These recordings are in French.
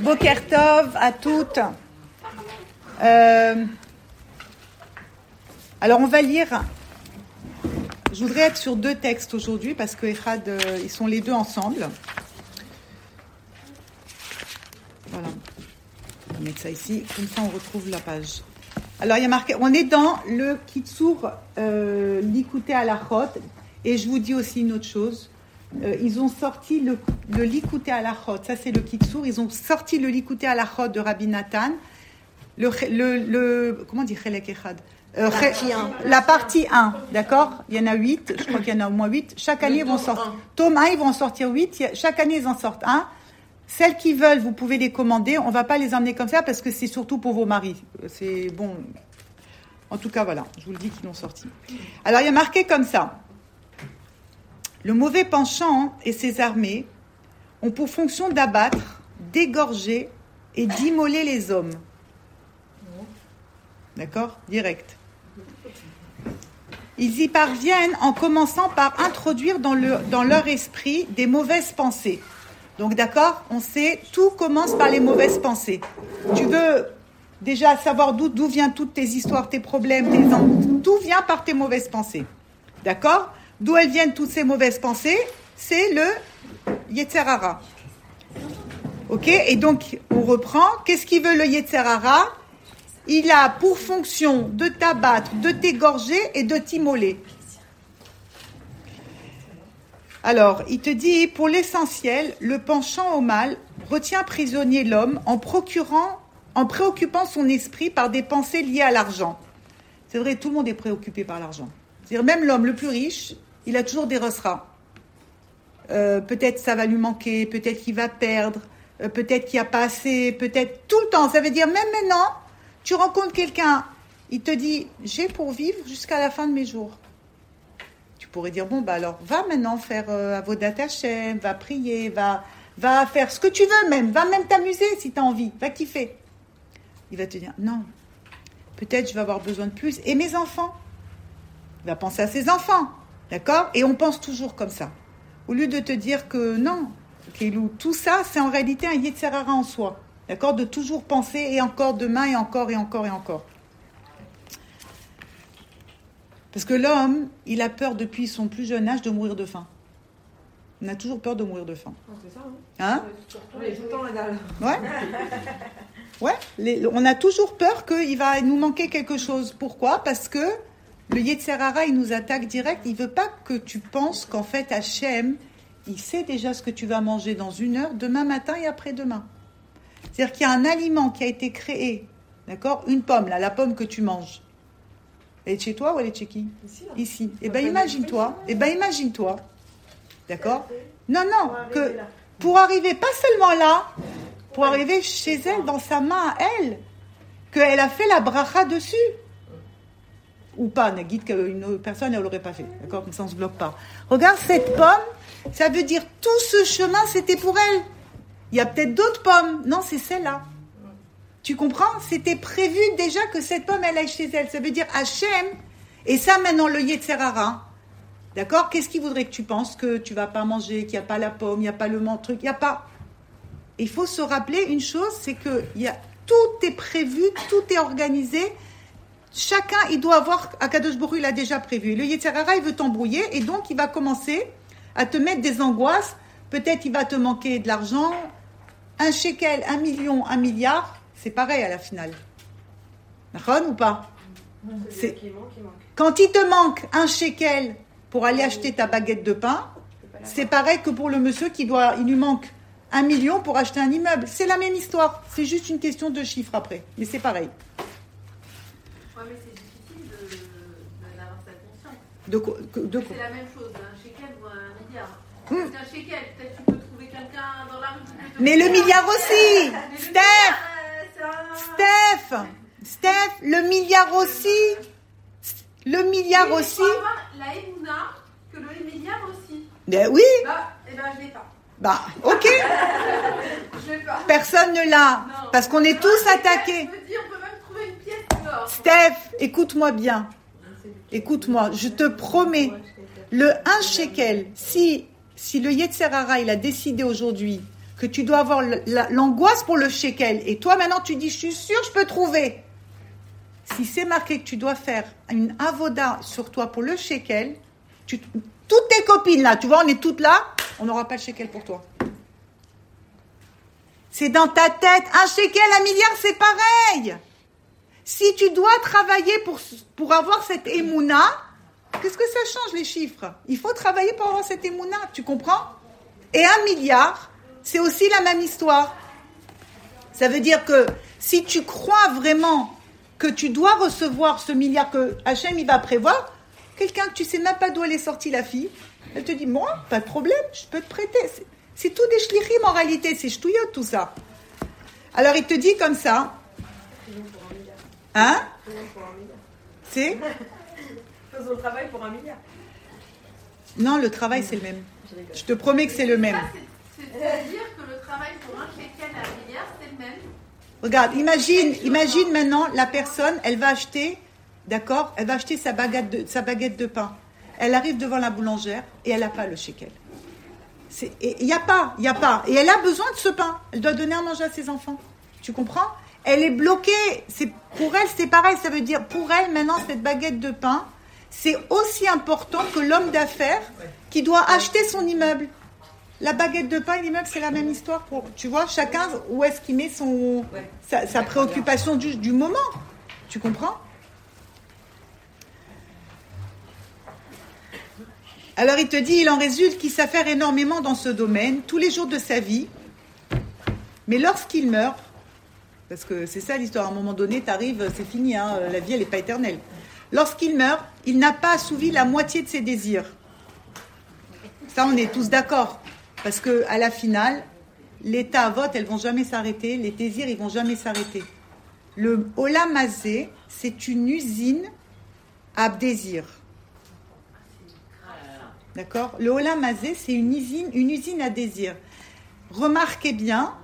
Bokertov à toutes. Euh, alors on va lire. Je voudrais être sur deux textes aujourd'hui parce que euh, ils sont les deux ensemble. Voilà. On va mettre ça ici, comme ça on retrouve la page. Alors il y a marqué, on est dans le Kitsur euh, à la et je vous dis aussi une autre chose. Euh, ils ont sorti le, le Likouté à la ça c'est le Kitsur, ils ont sorti le Likouté à la de Rabbi Nathan. Le, le, le comment dire euh, la partie 1, d'accord? Il y en a 8, je crois qu'il y en a au moins 8. Chaque année, ils vont sortir. Tome 1, ils vont en sortir 8. Chaque année, ils en sortent un. Celles qui veulent, vous pouvez les commander. On va pas les emmener comme ça parce que c'est surtout pour vos maris. C'est bon. En tout cas, voilà, je vous le dis qu'ils l'ont sorti. Alors, il y a marqué comme ça. Le mauvais penchant et ses armées ont pour fonction d'abattre, d'égorger et d'immoler les hommes. D'accord? Direct. Ils y parviennent en commençant par introduire dans, le, dans leur esprit des mauvaises pensées. Donc d'accord, on sait, tout commence par les mauvaises pensées. Tu veux déjà savoir d'où viennent toutes tes histoires, tes problèmes, tes tout vient par tes mauvaises pensées. D'accord? D'où elles viennent toutes ces mauvaises pensées C'est le Yetzerara. Ok Et donc, on reprend. Qu'est-ce qu'il veut le Yetzerara? Il a pour fonction de t'abattre, de t'égorger et de t'immoler. Alors, il te dit, pour l'essentiel, le penchant au mal retient prisonnier l'homme en procurant, en préoccupant son esprit par des pensées liées à l'argent. C'est vrai, tout le monde est préoccupé par l'argent. C'est-à-dire, même l'homme le plus riche, il a toujours des resserats. Euh, peut-être ça va lui manquer, peut-être qu'il va perdre, euh, peut-être qu'il n'y a pas assez, peut-être tout le temps. Ça veut dire, même maintenant, tu rencontres quelqu'un, il te dit j'ai pour vivre jusqu'à la fin de mes jours. Tu pourrais dire bon bah alors va maintenant faire euh, Avodat va prier, va va faire ce que tu veux même, va même t'amuser si tu as envie, va kiffer. Il va te dire non. Peut-être je vais avoir besoin de plus et mes enfants. Il va penser à ses enfants. D'accord? Et on pense toujours comme ça. Au lieu de te dire que non, tout ça, c'est en réalité un Yetzerara en soi. D'accord? De toujours penser et encore demain et encore et encore et encore. Parce que l'homme, il a peur depuis son plus jeune âge de mourir de faim. On a toujours peur de mourir de faim. Ah, c'est ça, hein, hein? Ouais. Ouais, on a toujours peur qu'il va nous manquer quelque chose. Pourquoi? Parce que le Yetzerara, il nous attaque direct. Il veut pas que tu penses qu'en fait, Hachem, il sait déjà ce que tu vas manger dans une heure, demain matin et après-demain. C'est-à-dire qu'il y a un aliment qui a été créé, d'accord Une pomme, là, la pomme que tu manges. Elle est chez toi ou elle est chez qui? Ici. Hein. Eh bien, imagine-toi. Eh bien, imagine-toi. D'accord? Non, non, que pour arriver, pas seulement là, pour arriver chez elle, dans sa main à elle, qu'elle a fait la bracha dessus. Ou pas, guide qu'une personne, elle l'aurait pas fait. D'accord Comme ça, on ne se bloque pas. Regarde cette pomme, ça veut dire tout ce chemin, c'était pour elle. Il y a peut-être d'autres pommes. Non, c'est celle-là. Tu comprends? C'était prévu déjà que cette pomme, elle aille chez elle. Ça veut dire Hachem. Et ça, maintenant, le Yetzerara. D'accord? Qu'est-ce qu'il voudrait que tu penses Que tu vas pas manger, qu'il n'y a pas la pomme, il n'y a pas le truc, il n'y a pas. Il faut se rappeler une chose, c'est que y a, tout est prévu, tout est organisé. Chacun, il doit avoir, Akadosh Boru, il a déjà prévu. Le Yetzerara, il veut t'embrouiller et donc il va commencer à te mettre des angoisses. Peut-être il va te manquer de l'argent, un shekel, un million, un milliard, c'est pareil à la finale. D'accord ou pas? Quand il te manque un shekel pour aller acheter ta baguette de pain, c'est pareil que pour le monsieur qui doit, il lui manque un million pour acheter un immeuble. C'est la même histoire. C'est juste une question de chiffres après. Mais c'est pareil. Ouais, mais c'est difficile d'avoir conscience. De, de, c'est la même chose, un shekel ou un milliard. Hmm. un shekel, peut-être tu peux trouver quelqu'un dans la rue mais le milliard aussi Steph Steph Steph, le milliard aussi Le milliard aussi La Emouna, que le milliard aussi. Ben oui Bah, eh ben je l'ai pas. Bah, ok Je l'ai pas. Personne ne l'a, parce qu'on est tous attaqués. Steph, écoute-moi bien. Écoute-moi, je te promets, le 1 shekel, si, si le Yetzerara, il a décidé aujourd'hui que tu dois avoir l'angoisse pour le shekel. Et toi, maintenant, tu dis, je suis sûr, je peux trouver. Si c'est marqué que tu dois faire une avoda sur toi pour le shekel, tu, toutes tes copines là, tu vois, on est toutes là, on n'aura pas le shekel pour toi. C'est dans ta tête. Un shekel, un milliard, c'est pareil. Si tu dois travailler pour, avoir cette émouna, qu'est-ce que ça change les chiffres? Il faut travailler pour avoir cette émouna, tu comprends? Et un milliard, c'est aussi la même histoire. Ça veut dire que si tu crois vraiment que tu dois recevoir ce milliard que Hachem va prévoir, quelqu'un que tu sais même pas d'où elle est sortie la fille, elle te dit moi, pas de problème, je peux te prêter. C'est tout des shlichim en réalité, c'est ch'touillot tout ça. Alors il te dit comme ça. Hein C'est Faisons le travail pour un milliard. Non, le travail c'est le même. Je te promets que c'est le même. C'est-à-dire que le travail pour un shekel à un milliard, c'est le même. Regarde, imagine, imagine maintenant la personne, elle va acheter, d'accord, elle va acheter sa baguette de, sa baguette de pain. Elle arrive devant la boulangère et elle n'a pas le shekel. Il n'y a pas, il n'y a pas. Et elle a besoin de ce pain. Elle doit donner à manger à ses enfants. Tu comprends? Elle est bloquée. Pour elle, c'est pareil. Ça veut dire, pour elle, maintenant, cette baguette de pain, c'est aussi important que l'homme d'affaires qui doit acheter son immeuble. La baguette de pain l'immeuble, c'est la même histoire. Pour, tu vois, chacun, où est-ce qu'il met sa, préoccupation du moment. Tu comprends? Alors il te dit, il en résulte qu'il s'affaire énormément dans ce domaine, tous les jours de sa vie. Mais lorsqu'il meurt, parce que c'est ça l'histoire, à un moment donné, tu arrives, c'est fini, hein, la vie, elle n'est pas éternelle. Lorsqu'il meurt, il n'a pas assouvi la moitié de ses désirs. Ça, on est tous d'accord. Parce que à la finale, l'état vote, elles vont jamais s'arrêter, les désirs, ils vont jamais s'arrêter. Le Olamazé, c'est une usine à désir. D'accord? Le Olamazé, c'est une usine, une usine à désir. Remarquez bien,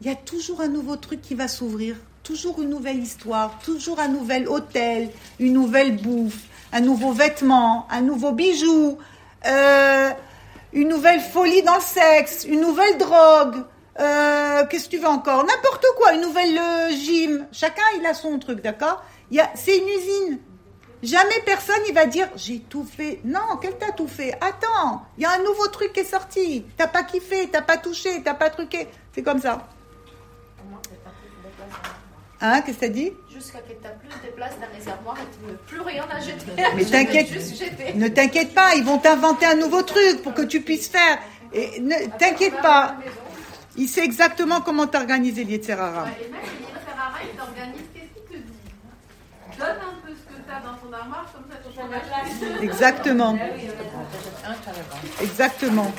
il y a toujours un nouveau truc qui va s'ouvrir, toujours une nouvelle histoire, toujours un nouvel hôtel, une nouvelle bouffe, un nouveau vêtement, un nouveau bijou, euh, une nouvelle folie dans le sexe, une nouvelle drogue. Euh, qu'est-ce que tu veux encore? N'importe quoi, une nouvelle euh, gym. Chacun, il a son truc, d'accord? C'est une usine. Jamais personne il va dire j'ai tout fait. Non, quel t'a tout fait? Attends, il y a un nouveau truc qui est sorti. T'as pas kiffé, t'as pas touché, t'as pas truqué. C'est comme ça. Hein, qu'est-ce que t'as dit? Jusqu'à que t'as plus de place dans les armoires et tu n'as plus rien à jeter. Mais t'inquiète, ne t'inquiète pas, ils vont t'inventer un nouveau truc pour que tu puisses faire. Et ne t'inquiète pas. Il sait exactement comment t'organiser l'Yetzerara. Ouais, et même l'Yetzerara, il t'organise, qu'est-ce qu'il te dit? Donne un peu Exactement. Exactement.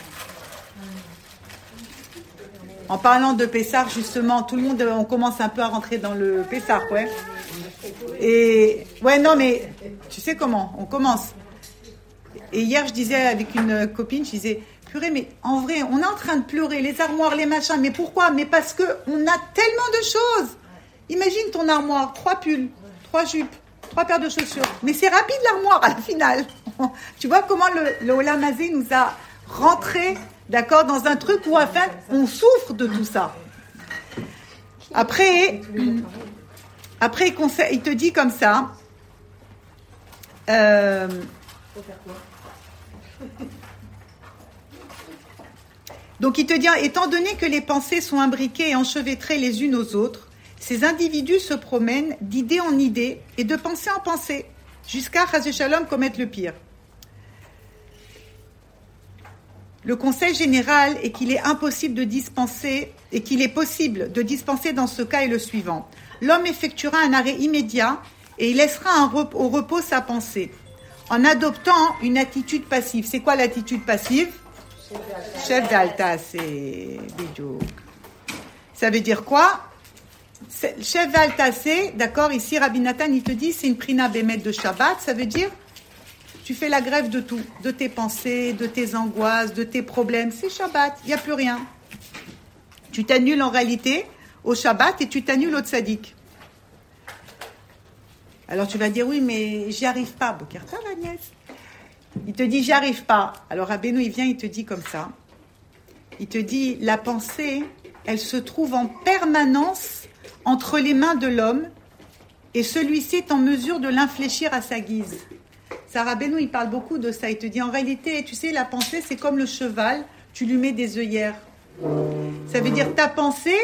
En parlant de Pessar, justement, tout le monde, on commence un peu à rentrer dans le Pessar, ouais. Et ouais, non, mais tu sais comment? On commence. Et hier, je disais avec une copine, je disais, purée, mais en vrai, on est en train de pleurer, les armoires, les machins. Mais pourquoi? Mais parce que on a tellement de choses. Imagine ton armoire, trois pulls, trois jupes, trois paires de chaussures. Mais c'est rapide l'armoire à la finale. tu vois comment le, le Olamazé nous a rentré, d'accord, dans un truc où, enfin, on souffre de tout ça. Après, il, te dit comme ça. Euh, donc il te dit, étant donné que les pensées sont imbriquées et enchevêtrées les unes aux autres, ces individus se promènent d'idée en idée et de pensée en pensée, jusqu'à Shalom commettre le pire. Le conseil général est qu'il est impossible de dispenser et qu'il est possible de dispenser dans ce cas est le suivant. L'homme effectuera un arrêt immédiat et il laissera au repos sa pensée. En adoptant une attitude passive. C'est quoi l'attitude passive? Chef d'Alta, c'est Ça veut dire quoi? Chef Valtassé, d'accord, ici Rabbi Nathan, il te dit c'est une prina bémet de Shabbat, ça veut dire tu fais la grève de tout, de tes pensées, de tes angoisses, de tes problèmes. C'est Shabbat, il n'y a plus rien. Tu t'annules en réalité au Shabbat et tu t'annules au Tzadik. Alors tu vas dire oui, mais j'y arrive pas, Bokerta, Agnès. Il te dit j'y arrive pas. Alors Rabbeinu, il vient, il te dit comme ça. il te dit, la pensée, elle se trouve en permanence entre les mains de l'homme et celui-ci est en mesure de l'infléchir à sa guise. Sarah Benou, il parle beaucoup de ça. Il te dit en réalité, tu sais, la pensée, c'est comme le cheval, tu lui mets des œillères. Ça veut dire ta pensée,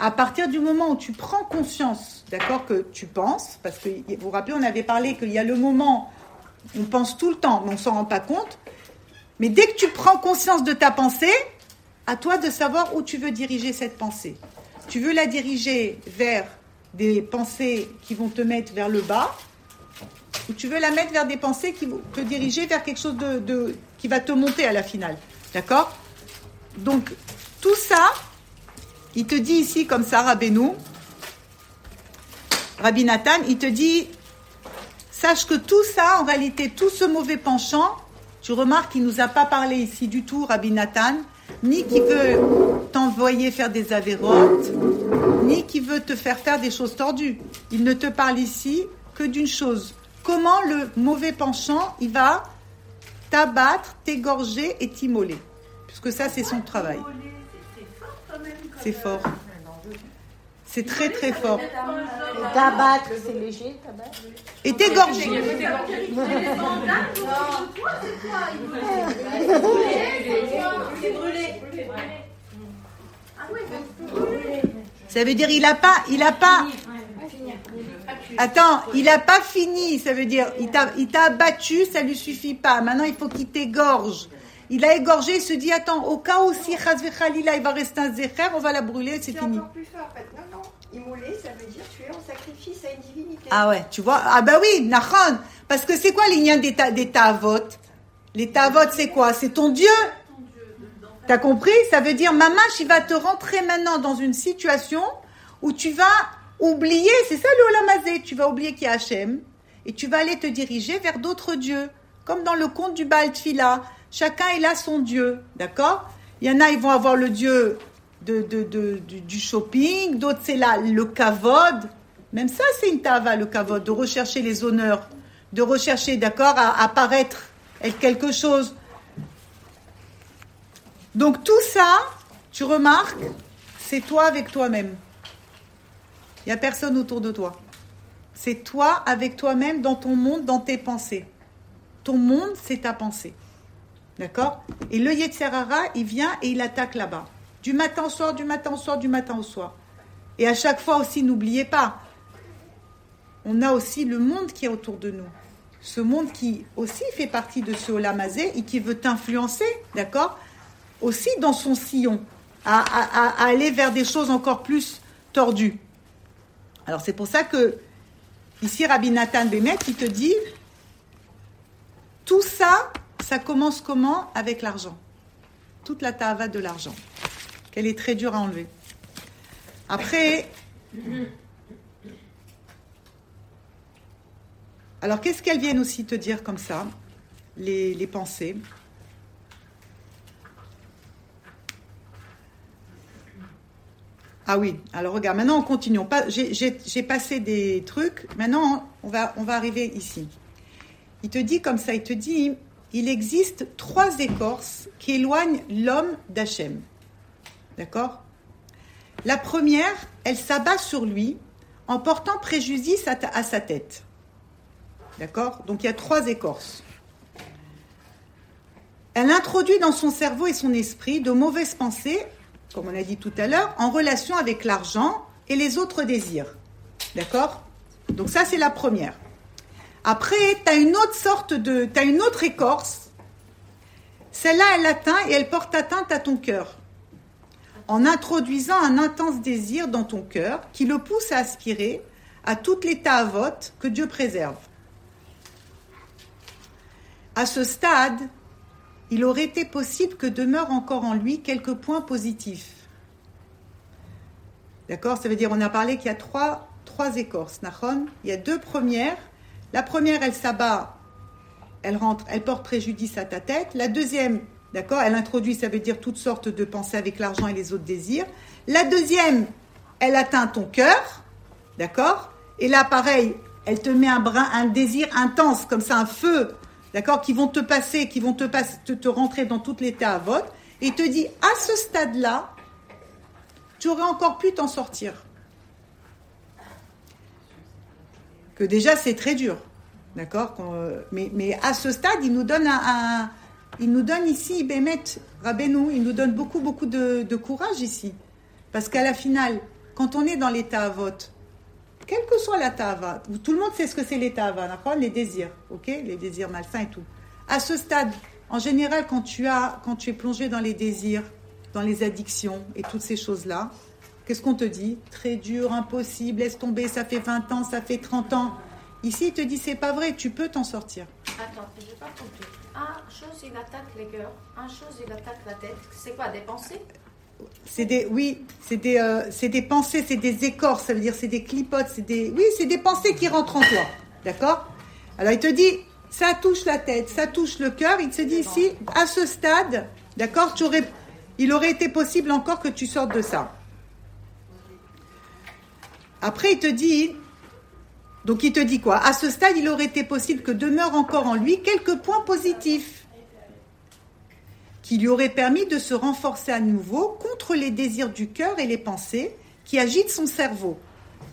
à partir du moment où tu prends conscience, d'accord, que tu penses, parce que vous vous rappelez, on avait parlé qu'il y a le moment, on pense tout le temps, mais on s'en rend pas compte. Mais dès que tu prends conscience de ta pensée, à toi de savoir où tu veux diriger cette pensée. Tu veux la diriger vers des pensées qui vont te mettre vers le bas, ou tu veux la mettre vers des pensées qui vont te diriger vers quelque chose de, qui va te monter à la finale. D'accord? Donc, tout ça, il te dit ici, comme ça, Rabbeinu, Rabbi Nathan, il te dit, sache que tout ça, en réalité, tout ce mauvais penchant, tu remarques qu'il ne nous a pas parlé ici du tout, Rabbi Nathan, ni qui veut t'envoyer faire des avérotes, ni qui veut te faire faire des choses tordues. Il ne te parle ici que d'une chose. Comment le mauvais penchant, il va t'abattre, t'égorger et t'immoler. Puisque ça, c'est son travail. C'est fort. C'est très très fort. T'abattre, c'est léger, t'abattre. Et t'égorger. Ça veut dire il a pas, il a pas. Attends, il a pas fini. Ça veut dire il t'a, abattu, ça lui suffit pas. Maintenant il faut qu'il t'égorge. Il a égorgé, il se dit attends, au cas où si il va rester un zécher, on va la brûler, c'est fini. encore plus fort en fait. Non, non, immoler, ça veut dire tuer en sacrifice à une divinité. Ah ouais, tu vois Ah bah oui, Nachon. Parce que c'est quoi les liens des, ta, des tavot? Les tavot, c'est quoi? C'est ton Dieu. T'as compris? Ça veut dire, maman, il va te rentrer maintenant dans une situation où tu vas oublier, c'est ça le Olamazé, tu vas oublier qu'il y a Hachem, et tu vas aller te diriger vers d'autres dieux. Comme dans le conte du Baal Tfila. Chacun, il a son Dieu, d'accord? Il y en a, ils vont avoir le Dieu de, de, de, du, shopping, d'autres, c'est là le kavod. Même ça, c'est une tava, le kavod, de rechercher les honneurs, de rechercher, d'accord, à apparaître, être quelque chose. Donc tout ça, tu remarques, c'est toi avec toi-même. Il n'y a personne autour de toi. C'est toi avec toi-même dans ton monde, dans tes pensées. Ton monde, c'est ta pensée. D'accord? Et le Yetzerara, il vient et il attaque là-bas. Du matin au soir, du matin au soir, du matin au soir. Et à chaque fois aussi, n'oubliez pas, on a aussi le monde qui est autour de nous. Ce monde qui aussi fait partie de ce Olamazé et qui veut t'influencer, d'accord? Aussi dans son sillon, à, à, aller vers des choses encore plus tordues. Alors c'est pour ça que ici Rabbi Nathan Bemet, il te dit, tout ça, ça commence comment Avec l'argent. Toute la tava de l'argent. Qu'elle est très dure à enlever. Après. Alors, qu'est-ce qu'elles viennent aussi te dire comme ça, les, les pensées? Ah oui, alors regarde, maintenant on continue. J'ai passé des trucs, maintenant on va, on va arriver ici. Il te dit comme ça, il te dit, il existe trois écorces qui éloignent l'homme d'Hachem. D'accord? La première, elle s'abat sur lui en portant préjudice à, sa tête. D'accord? Donc il y a trois écorces. Elle introduit dans son cerveau et son esprit de mauvaises pensées, comme on a dit tout à l'heure, en relation avec l'argent et les autres désirs. D'accord? Donc ça, c'est la première. Après, tu as une autre sorte de. Tu as une autre écorce. Celle-là, elle atteint et elle porte atteinte à ton cœur. En introduisant un intense désir dans ton cœur qui le pousse à aspirer à toutes les vote que Dieu préserve. À ce stade, il aurait été possible que demeure encore en lui quelques points positifs. D'accord Ça veut dire, on a parlé qu'il y a trois, trois écorces. Il y a deux premières la première, elle s'abat, elle rentre, elle porte préjudice à ta tête. La deuxième, d'accord, elle introduit, ça veut dire toutes sortes de pensées avec l'argent et les autres désirs. La deuxième, elle atteint ton cœur, d'accord Et là, pareil, elle te met un brin, un désir intense, comme ça, un feu, d'accord, qui vont te passer, qui vont te, te, rentrer dans toutes les à vote. Et te dit, à ce stade-là, tu aurais encore pu t'en sortir. Que déjà, c'est très dur. D'accord euh, mais, mais, à ce stade, il nous donne un, il nous donne ici, Bémet, Rabbeinu, il nous donne beaucoup, beaucoup de, de courage ici. Parce qu'à la finale, quand on est dans l'état à vote, quel que soit la tava, tout le monde sait ce que c'est les tava, les désirs, ok Les désirs malsains et tout. À ce stade, en général, quand tu, as, quand tu es plongé dans les désirs, dans les addictions et toutes ces choses-là, qu'est-ce qu'on te dit? Très dur, impossible, laisse tomber, ça fait 20 ans, ça fait 30 ans. Ici, il te dit, c'est pas vrai, tu peux t'en sortir. Attends, je n'ai pas compris. Un chose, il attaque les cœurs, un chose, il attaque la tête. C'est quoi, des pensées? C'est des, oui, c'est des, euh, c'est des pensées, c'est des écorces, ça veut dire c'est des clipotes, c'est des, oui, c'est des pensées qui rentrent en toi, d'accord? Alors il te dit, ça touche la tête, ça touche le cœur, il te dit ici, à ce stade, d'accord, tu aurais, il aurait été possible encore que tu sortes de ça. Après il te dit, donc il te dit quoi? À ce stade, il aurait été possible que demeure encore en lui quelques points positifs qui lui aurait permis de se renforcer à nouveau contre les désirs du cœur et les pensées qui agitent son cerveau.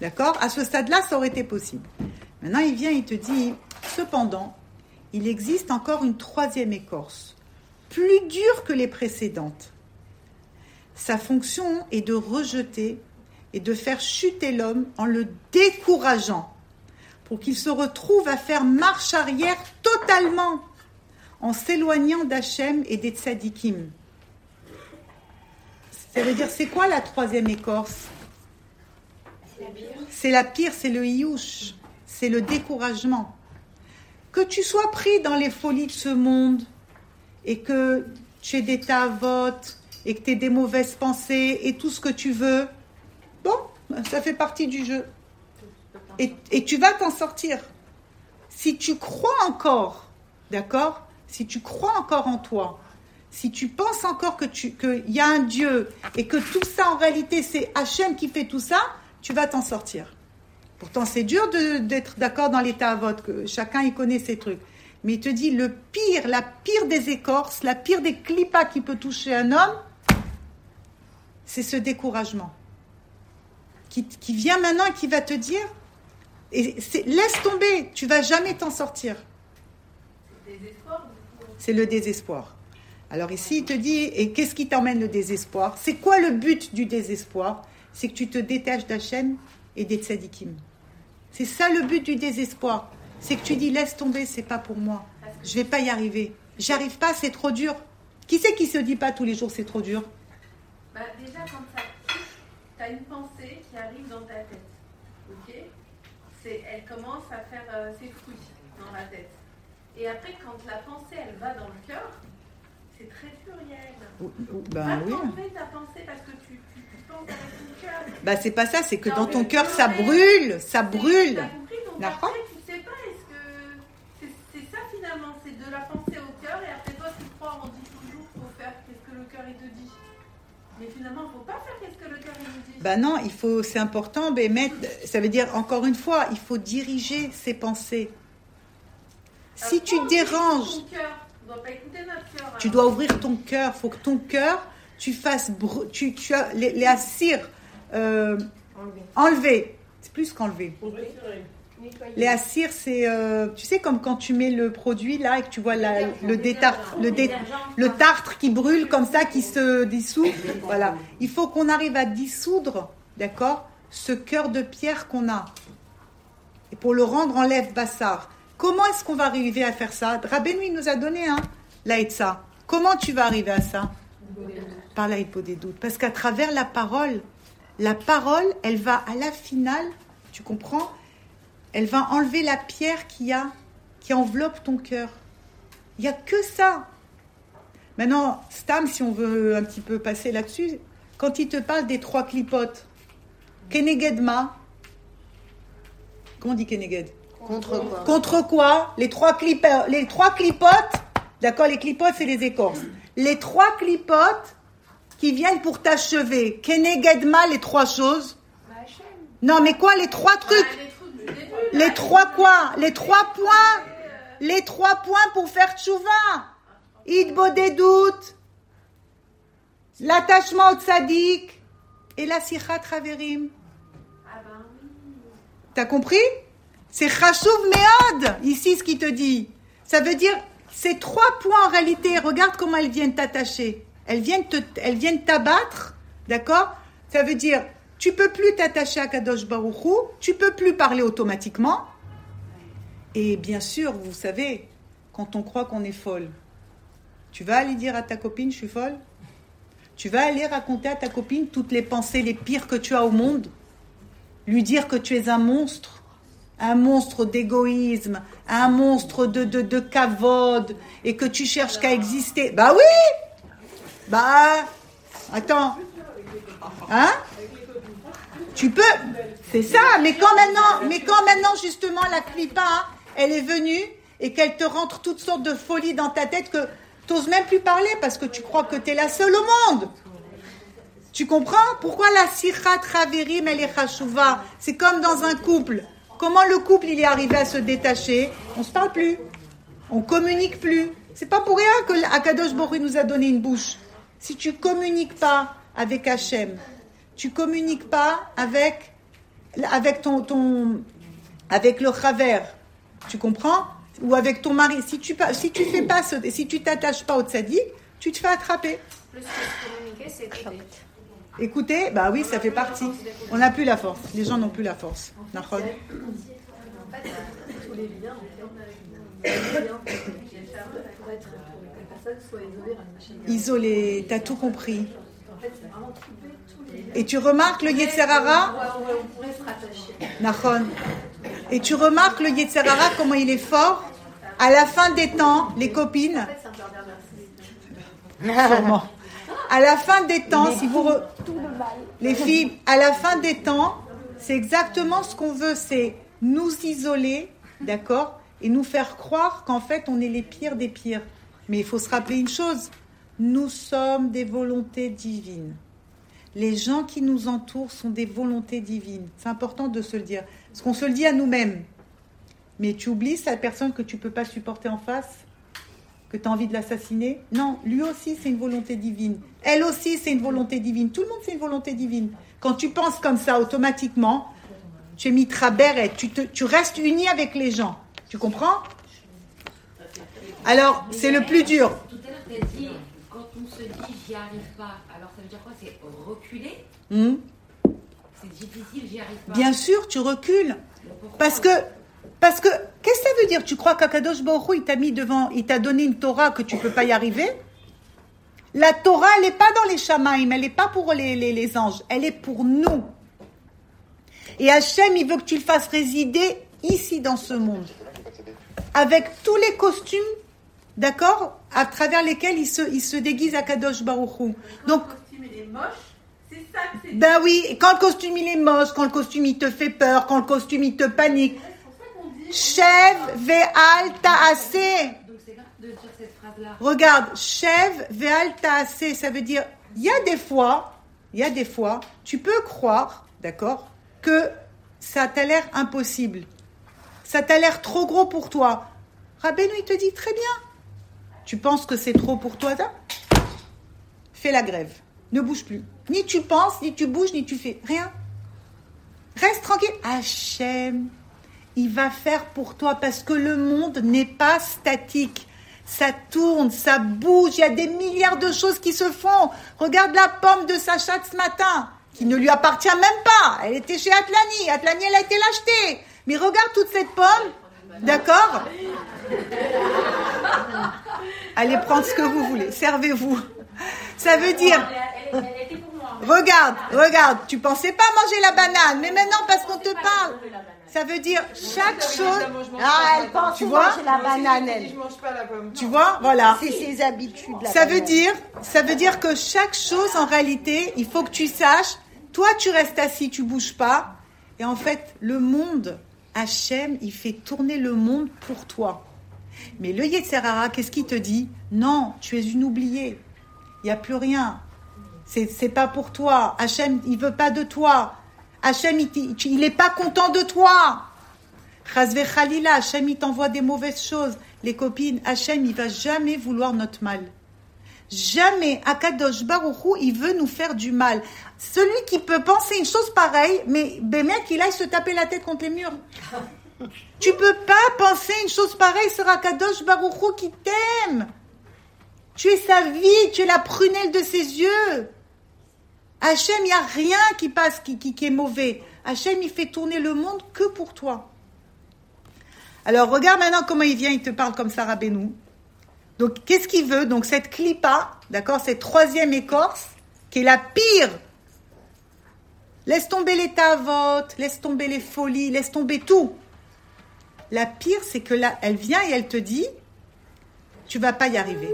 D'accord? À ce stade-là, ça aurait été possible. Maintenant, il vient, il te dit, cependant, il existe encore une troisième écorce, plus dure que les précédentes. Sa fonction est de rejeter et de faire chuter l'homme en le décourageant, pour qu'il se retrouve à faire marche arrière totalement en s'éloignant d'Hachem et des tzadikim. Ça veut dire, c'est quoi la troisième écorce? C'est la pire, c'est le iouche, c'est le découragement. Que tu sois pris dans les folies de ce monde et que tu aies des tavotes et que tu aies des mauvaises pensées et tout ce que tu veux, bon, ça fait partie du jeu. Et tu vas t'en sortir. Si tu crois encore, d'accord? Si tu crois encore en toi, si tu penses encore qu'il y a un Dieu et que tout ça en réalité c'est Hachem qui fait tout ça, tu vas t'en sortir. Pourtant c'est dur d'être d'accord dans l'état à vote, que chacun y connaît ses trucs. Mais il te dit le pire, la pire des écorces, la pire des clipas qui peut toucher un homme, c'est ce découragement. Qui, qui, vient maintenant et qui va te dire, et laisse tomber, tu vas jamais t'en sortir c'est le désespoir. Alors ici, il te dit, et qu'est-ce qui t'emmène le désespoir? C'est quoi le but du désespoir? C'est que tu te détaches d'Hachem et des tzadikim. C'est ça le but du désespoir. C'est que tu dis, laisse tomber, c'est pas pour moi. Je vais pas y arriver. J'arrive pas, c'est trop dur. Qui c'est qui se dit pas tous les jours, c'est trop dur? Bah, Déjà, quand ça tu as une pensée qui arrive dans ta tête. Ok? Elle commence à faire euh, ses fruits dans la tête. Et après, quand la pensée, elle va dans le cœur, c'est très pluriel. Ben oui. ta pensée parce que tu, penses avec ton cœur. Bah, c'est pas ça, c'est que dans ton cœur, ça brûle, ça brûle. T'as compris, donc après, tu sais pas, est-ce que c'est ça finalement, c'est de la pensée au cœur, et après toi, tu crois, on dit toujours, faut faire qu'est-ce que le cœur, il te dit. Mais finalement, il ne faut pas faire qu'est-ce que le cœur, nous dit. Bah non, il faut, c'est important, mais mettre, ça veut dire, encore une fois, il faut diriger ses pensées. Si tu déranges, tu dois ouvrir ton cœur. Il faut que ton cœur, tu fasses, tu, tu as les, les euh, enlever. C'est plus qu'enlever. Les assir, c'est, euh, tu sais, comme quand tu mets le produit là et que tu vois la, le, détartre, le, le tartre qui brûle comme ça, qui se dissout. Voilà. Il faut qu'on arrive à dissoudre, d'accord, ce cœur de pierre qu'on a. Et pour le rendre en lèvre bassard. Comment est-ce qu'on va arriver à faire ça? Rabbeinu nous a donné un hein, Comment tu vas arriver à ça? Par la des doutes. Parce qu'à travers la parole, la parole, elle va à la finale, tu comprends? Elle va enlever la pierre qui a, qui enveloppe ton cœur. Il n'y a que ça. Maintenant, Stam, si on veut un petit peu passer là-dessus, quand il te parle des trois clipotes, Kenegedma, comment on dit Keneged? Contre quoi Contre quoi Les trois clipotes, les trois clipotes, d'accord, les clipotes c'est les écorces. Les trois clipotes qui viennent pour t'achever. Kenegedma, les trois choses. Non, mais quoi, les trois trucs Les trois quoi Les trois points Les trois points pour faire tchouva. Idbo des doutes. L'attachement au tzaddik et la sikha traverim. Ah ben T'as compris? C'est chashuv mead, ici ce qui te dit. Ça veut dire, ces trois points en réalité, regarde comment elles viennent t'attacher. Elles viennent elles viennent t'abattre, d'accord? Ça veut dire, tu peux plus t'attacher à Kadosh Baruchou, tu peux plus parler automatiquement. Et bien sûr, vous savez, quand on croit qu'on est folle, tu vas aller dire à ta copine, je suis folle? Tu vas aller raconter à ta copine toutes les pensées les pires que tu as au monde? Lui dire que tu es un monstre? Un monstre d'égoïsme, un monstre de, de, de cavode, et que tu cherches qu'à exister. Bah oui Bah, attends. Hein? Tu peux C'est ça, mais quand maintenant, mais quand maintenant justement la clipa, elle est venue et qu'elle te rentre toutes sortes de folies dans ta tête que n'oses même plus parler parce que tu crois que tu es la seule au monde. Tu comprends? Pourquoi la sirah traverim elle est chachouva C'est comme dans un couple. Comment le couple il est arrivé à se détacher On se parle plus. On communique plus. C'est pas pour rien que Akadosh Boré nous a donné une bouche. Si tu communiques pas avec Hachem, tu communiques pas avec ton, ton avec le travers, tu comprends Ou avec ton mari. Si tu si tu fais pas si tu t'attaches pas au tzaddik, tu te fais attraper. Écoutez, bah oui, ça fait partie. On n'a plus la force. Les gens n'ont plus la force. Isolé, t'as tout compris. Et tu remarques le Yetzerara? Et tu remarques le Yetzerara, comment il est fort? À la fin des temps, les copines. À la fin des temps, si vous. Les filles, à la fin des temps, c'est exactement ce qu'on veut, c'est nous isoler, d'accord Et nous faire croire qu'en fait, on est les pires des pires. Mais il faut se rappeler une chose nous sommes des volontés divines. Les gens qui nous entourent sont des volontés divines. C'est important de se le dire. Parce qu'on se le dit à nous-mêmes. Mais tu oublies cette personne que tu ne peux pas supporter en face que tu as envie de l'assassiner? Non, lui aussi, c'est une volonté divine. Elle aussi, c'est une volonté divine. Tout le monde, c'est une volonté divine. Quand tu penses comme ça, automatiquement, tu es mitraberet, tu, tu restes uni avec les gens. Tu comprends? Alors, c'est le plus dur. Tout à l'heure, tu as dit, quand on se dit j'y arrive pas, alors ça veut dire quoi? C'est reculer? Hmm? C'est difficile, j'y arrive pas. Bien sûr, tu recules. Parce que parce que, qu'est-ce que ça veut dire? Tu crois qu'Akadosh Baruch il t'a mis devant, il t'a donné une Torah que tu ne peux pas y arriver? La Torah, elle n'est pas dans les Shamaim, elle n'est pas pour les, les, anges, elle est pour nous. Et Hachem, il veut que tu le fasses résider ici dans ce monde. Avec tous les costumes, d'accord À travers lesquels il se, il se déguise Akadosh Baruch Donc, le costume il est moche, c'est ça que c'est. Ben oui, quand le costume il est moche, quand le costume il te fait peur, quand le costume il te panique, Chev ve'al ta'ase. Regarde, Chev ve'al ta'ase, ça veut dire, il y a des fois, il y a des fois, tu peux croire, d'accord, que ça t'a l'air impossible. Ça t'a l'air trop gros pour toi. Rabbeinu, il te dit très bien. Tu penses que c'est trop pour toi, Fais la grève. Ne bouge plus. Ni tu penses, ni tu bouges, ni tu fais rien. Reste tranquille. Hachem, il va faire pour toi parce que le monde n'est pas statique. Ça tourne, ça bouge, il y a des milliards de choses qui se font. Regarde la pomme de Sacha ce matin, qui ne lui appartient même pas. Elle était chez Atlani. Atlani, elle a été l'achetée. Mais regarde toute cette pomme. D'accord? Allez prendre ce que vous voulez. Servez-vous. Ça veut dire... Regarde, regarde, tu pensais pas manger la banane, mais maintenant parce qu'on te parle, ça veut dire chaque chose. Ah, elle pense tu vois la banane. Elle. Tu vois, voilà. C'est ses habitudes. Ça veut dire, ça veut dire que chaque chose, en réalité, il faut que tu saches. Toi, tu restes assis, tu bouges pas. Et en fait, le monde, Hachem, il fait tourner le monde pour toi. Mais le Yetzerara, qu'est-ce qu'il te dit? Non, tu es une oubliée. Il n'y a plus rien. C'est, c'est pas pour toi. Hachem, il veut pas de toi. Hachem, il n'est pas content de toi. Khalila, Hachem, il t'envoie des mauvaises choses. Les copines, Hachem, il va jamais vouloir notre mal. Jamais Akadosh Baruchou, il veut nous faire du mal. Celui qui peut penser une chose pareille, mais ben mec, il aille se taper la tête contre les murs. tu peux pas penser une chose pareille sur Akadosh Baruchou qui t'aime. Tu es sa vie, tu es la prunelle de ses yeux. Hachem, il n'y a rien qui passe qui, qui, est mauvais. Hachem, il fait tourner le monde que pour toi. Alors regarde maintenant comment il vient, il te parle comme ça, Rabbeinu. Donc qu'est-ce qu'il veut? Donc cette clipa, d'accord, cette troisième écorce, qui est la pire. Laisse tomber les tavotes, laisse tomber les folies, laisse tomber tout. La pire, c'est que là, elle vient et elle te dit, tu vas pas y arriver.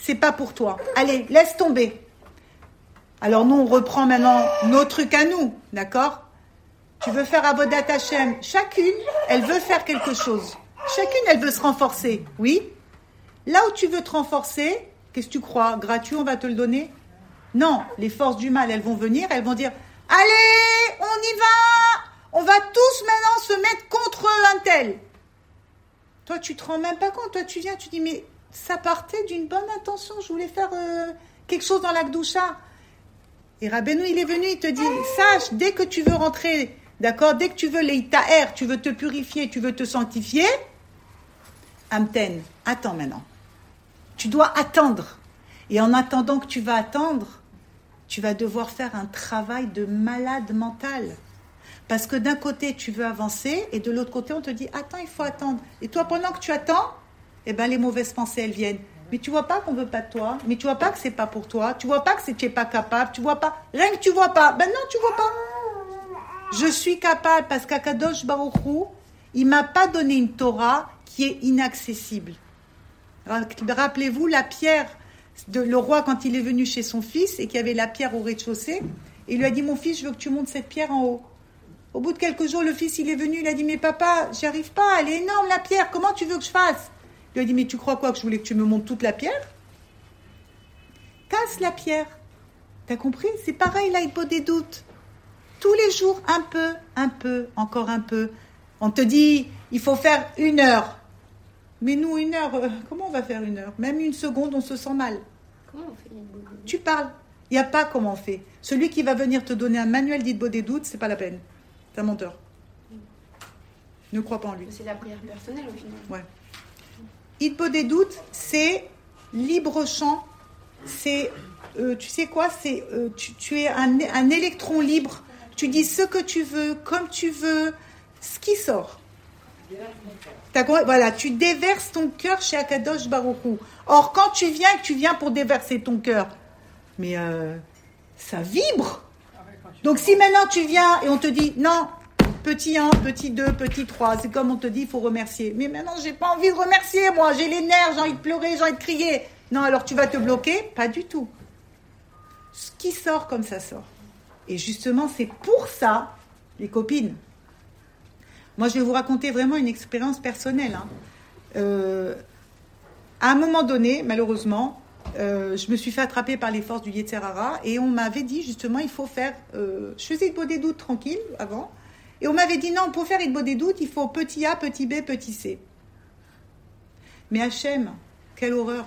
C'est pas pour toi. Allez, laisse tomber. Alors nous, on reprend maintenant nos trucs à nous, d'accord? Tu veux faire Avodat Hashem. Chacune, elle veut faire quelque chose. Chacune, elle veut se renforcer, oui? Là où tu veux te renforcer, qu'est-ce que tu crois? Gratuit, on va te le donner? Non, les forces du mal, elles vont venir, elles vont dire Allez, on y va On va tous maintenant se mettre contre un tel. Toi, tu te rends même pas compte. Toi, tu viens, tu dis Mais ça partait d'une bonne intention. Je voulais faire euh, quelque chose dans la Gdoucha. Et Rabbeinu, il est venu, il te dit, sache, dès que tu veux rentrer, d'accord, dès que tu veux les tu veux te purifier, tu veux te sanctifier, Amten, attends maintenant. Tu dois attendre. Et en attendant que tu vas attendre, tu vas devoir faire un travail de malade mental. Parce que d'un côté, tu veux avancer, et de l'autre côté, on te dit, attends, il faut attendre. Et toi, pendant que tu attends, eh ben, les mauvaises pensées, elles viennent. Mais tu vois pas qu'on veut pas de toi. Mais tu vois pas que c'est pas pour toi. Tu vois pas que tu n'es pas capable. Tu vois pas. Rien que tu vois pas. Ben non, tu vois pas. Je suis capable parce qu'Akadosh Baruchou, il m'a pas donné une Torah qui est inaccessible. Rappelez-vous la pierre de le roi quand il est venu chez son fils et qu'il y avait la pierre au rez-de-chaussée. Il lui a dit Mon fils, je veux que tu montes cette pierre en haut. Au bout de quelques jours, le fils, il est venu, il a dit Mais papa, j'y arrive pas, elle est énorme la pierre, comment tu veux que je fasse? Lui a dit, mais tu crois quoi que je voulais que tu me montres toute la pierre? Casse la pierre. T'as compris? C'est pareil là, il faut des doutes. Tous les jours, un peu, un peu, encore un peu. On te dit, il faut faire une heure. Mais nous, une heure, euh, comment on va faire une heure? Même une seconde, on se sent mal. Comment on fait Tu parles. Il n'y a pas comment on fait. Celui qui va venir te donner un manuel d'Idbo des doutes, c'est pas la peine. C'est un menteur. Ne crois pas en lui. C'est la prière personnelle au final. Ouais. Hippo des doutes, c'est libre champ. C'est, euh, tu sais quoi, c'est, euh, tu, es un, électron libre. Tu dis ce que tu veux, comme tu veux, ce qui sort. Voilà, tu déverses ton cœur chez Akadosh Baruchou. Or, quand tu viens, tu viens pour déverser ton cœur, mais euh, ça vibre. Donc, si maintenant tu viens et on te dit non, Petit 1, petit 2, petit 3. C'est comme on te dit, il faut remercier. Mais maintenant, j'ai pas envie de remercier, moi. J'ai les nerfs, j'ai envie de pleurer, j'ai envie de crier. Non, alors tu vas te bloquer? Pas du tout. Ce qui sort comme ça sort. Et justement, c'est pour ça, les copines. Moi, je vais vous raconter vraiment une expérience personnelle. Hein. Euh, à un moment donné, malheureusement, euh, je me suis fait attraper par les forces du Yetzerara et on m'avait dit justement il faut faire. Euh, je faisais des doutes tranquille avant et on m'avait dit non, pour faire une des doutes, il faut petit a, petit b, petit c. Mais Hachem, quelle horreur.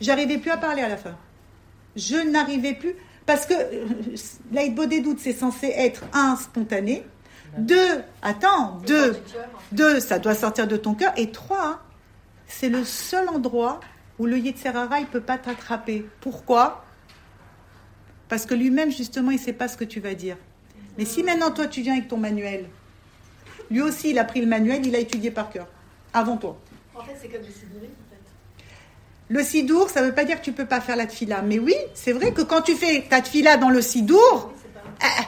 J'arrivais plus à parler à la fin. Je n'arrivais plus. Parce que euh, l'aide des doutes, c'est censé être un, spontané. Deux, attends, deux, deux, ça doit sortir de ton cœur. Et trois, c'est le seul endroit où le Yetzerara, il ne peut pas t'attraper. Pourquoi? Parce que lui-même, justement, il ne sait pas ce que tu vas dire. Mais si maintenant toi tu viens avec ton manuel, lui aussi il a pris le manuel, il a étudié par cœur, avant toi. En fait, c'est comme le sidour, en fait. Le sidour, ça ne veut pas dire que tu ne peux pas faire la tfila. Mais oui, c'est vrai que quand tu fais ta tfila dans le sidour, eh,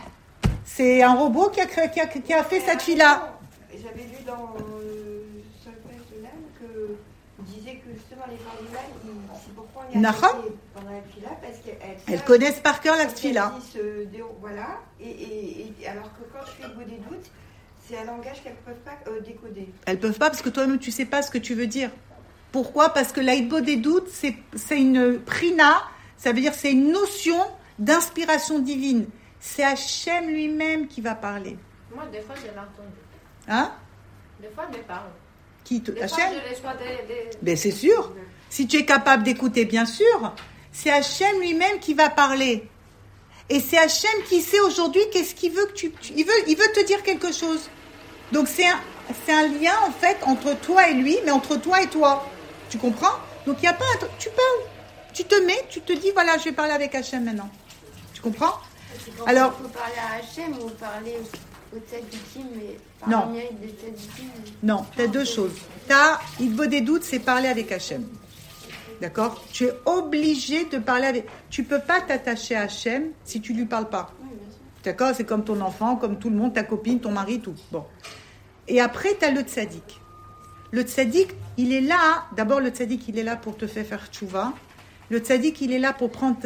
c'est un robot qui a, qui a, qui a fait cette tfila. J'avais lu dans euh, sur le que disait que justement les c'est pourquoi on y a pendant la tfila, parce qu'elles elles connaissent par cœur la tfila. Voilà, et, alors que quand je fais le des doutes, c'est un langage qu'elles ne peuvent pas euh, décoder. Elles peuvent pas parce que toi-même tu sais pas ce que tu veux dire. Pourquoi? Parce que l'aïdbo des doutes, c'est une prina, ça veut dire c'est une notion d'inspiration divine. C'est Hachem lui-même qui va parler. Moi, des fois, j'ai entendu. Hein? Des fois, me parle. Qui te... Des Hachem? fois, je reçois des... Ben, c'est sûr. Si tu es capable d'écouter, bien sûr, c'est Hachem lui-même qui va parler. Et c'est Hachem qui sait aujourd'hui qu'est-ce qu'il veut que tu, il veut, il veut te dire quelque chose. Donc c'est un, c'est un lien en fait entre toi et lui, mais entre toi et toi. Tu comprends? Donc il n'y a pas, tu parles, tu te mets, tu te dis voilà, je vais parler avec Hachem maintenant. Tu comprends? Alors. Il faut parler à Hachem ou parler au tzadikim, mais non. Non, tu as deux choses. Tu as, il vaut des doutes, c'est parler avec Hachem. D'accord Tu es obligé de parler avec. Tu peux pas t'attacher à Hachem si tu lui parles pas. D'accord C'est comme ton enfant, comme tout le monde, ta copine, ton mari, tout. Bon. Et après, tu as le tzaddik. Le tzaddik, il est là. D'abord, le tzaddik, il est là pour te faire faire tchouva. Le tzaddik, il est là pour prendre.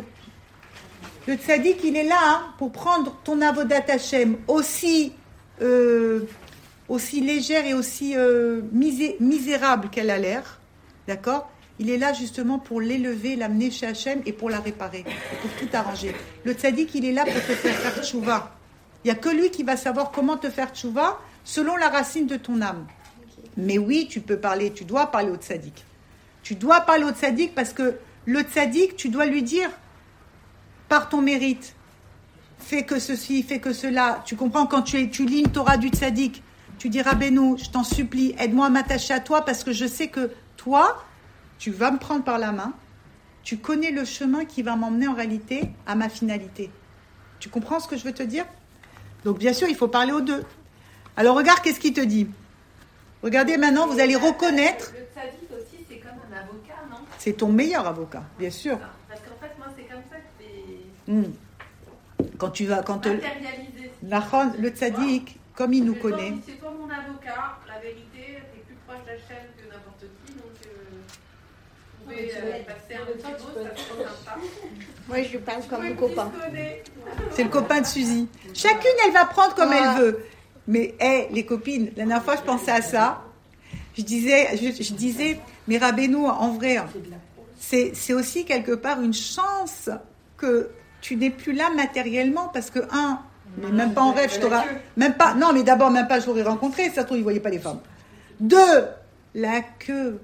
Le tzaddik, il est là pour prendre ton avodat Hachem aussi, euh, aussi légère et aussi euh, misérable qu'elle a l'air. D'accord il est là justement pour l'élever, l'amener chez Hachem et pour la réparer, pour tout arranger. Le tzaddik, il est là pour te faire faire tchouva. Il n'y a que lui qui va savoir comment te faire tchouva selon la racine de ton âme. Mais oui, tu peux parler, tu dois parler au tzaddik. Tu dois parler au tzaddik parce que le tzaddik, tu dois lui dire, par ton mérite, fais que ceci, fais que cela. Tu comprends quand tu, es, tu lis une Torah du tzaddik, tu dis Rabbeinu, je t'en supplie, aide-moi à m'attacher à toi parce que je sais que toi, tu vas me prendre par la main, tu connais le chemin qui va m'emmener en réalité à ma finalité. Tu comprends ce que je veux te dire? Donc bien sûr, il faut parler aux deux. Alors regarde qu'est-ce qu'il te dit? Regardez maintenant, vous allez reconnaître. Le tzaddik aussi, c'est comme un avocat, non? C'est ton meilleur avocat, bien sûr. Ah, parce qu'en fait, moi, c'est comme ça que c'est. Hmm. Quand tu vas. Quand. Le, le tzaddik, comme il nous connaît. C'est toi mon avocat, la vérité, tu es plus proche d'Hachem que n'importe qui, donc. Euh... Moi, je parle comme un copain. C'est le copain de Suzy. Chacune, elle va prendre comme elle veut. Mais, hé, les copines, la dernière fois, je pensais à ça. Je disais, je, disais, mais Rabénou, en vrai, c'est aussi quelque part une chance que tu n'es plus là matériellement parce que, un, mais même pas en rêve, je t'aurais. Même pas, non, mais d'abord, même pas, je l'aurais rencontré, ça se trouve, il ne voyait pas les femmes. Deux, la queue.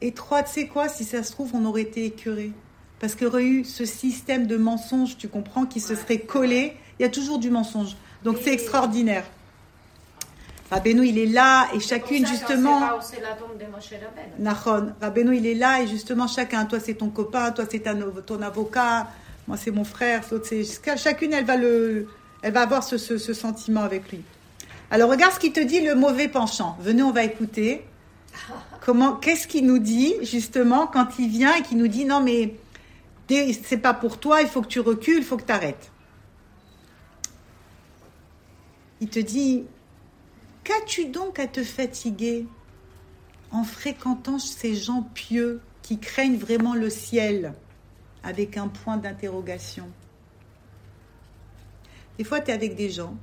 Et trois, tu sais quoi, si ça se trouve, on aurait été écœuré. Parce qu'il y aurait eu ce système de mensonges, tu comprends, qui se serait collé. Il y a toujours du mensonge. Donc c'est extraordinaire. Rabbeinu, il est là et chacune, justement. Nachon. Rabbeinu, il est là et justement, chacun. Toi, c'est ton copain, toi, c'est ton avocat, moi, c'est mon frère. Chacune, elle va, le, elle va avoir ce, ce sentiment avec lui. Alors, regarde ce qu'il te dit, le mauvais penchant. Venez, on va écouter. Qu'est-ce qu'il nous dit justement quand il vient et qu'il nous dit non mais c'est pas pour toi, il faut que tu recules, il faut que tu arrêtes. Il te dit qu'as-tu donc à te fatiguer en fréquentant ces gens pieux qui craignent vraiment le ciel avec un point d'interrogation? Des fois, tu es avec des gens,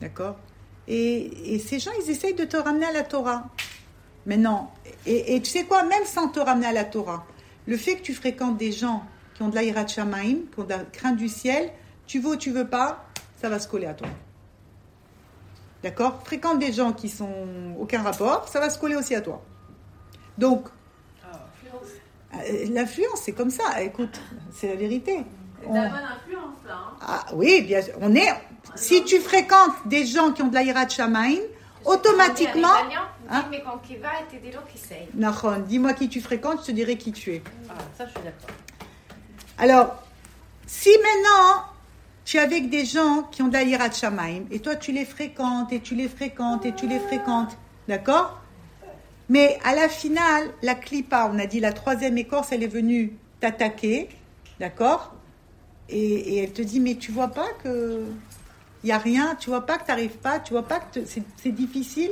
d'accord et, et, ces gens, ils essayent de te ramener à la Torah. Mais non. Et, tu sais quoi, même sans te ramener à la Torah, le fait que tu fréquentes des gens qui ont de l'aïrat shamaim, qui ont de la crainte du ciel, tu veux ou tu veux pas, ça va se coller à toi. D'accord? Fréquente des gens qui sont aucun rapport, ça va se coller aussi à toi. Donc, euh, l'influence, c'est comme ça. Écoute, c'est la vérité. C'est la bonne influence, là. Hein. Ah, oui, bien sûr. On est... Si tu fréquentes des gens qui ont de l'aïrat shamaim, automatiquement. Hein? dis-moi qui tu fréquentes, je te dirai qui tu es. Ah, ça, je suis d'accord. Alors, si maintenant tu es avec des gens qui ont de la Shamaim, et toi tu les fréquentes, et tu les fréquentes, et tu les fréquentes, d'accord? Mais à la finale, la clipa, on a dit la troisième écorce, elle est venue t'attaquer, d'accord? Et, et, elle te dit, mais tu vois pas que il n'y a rien, tu vois pas que tu n'arrives pas, tu vois pas que c'est difficile.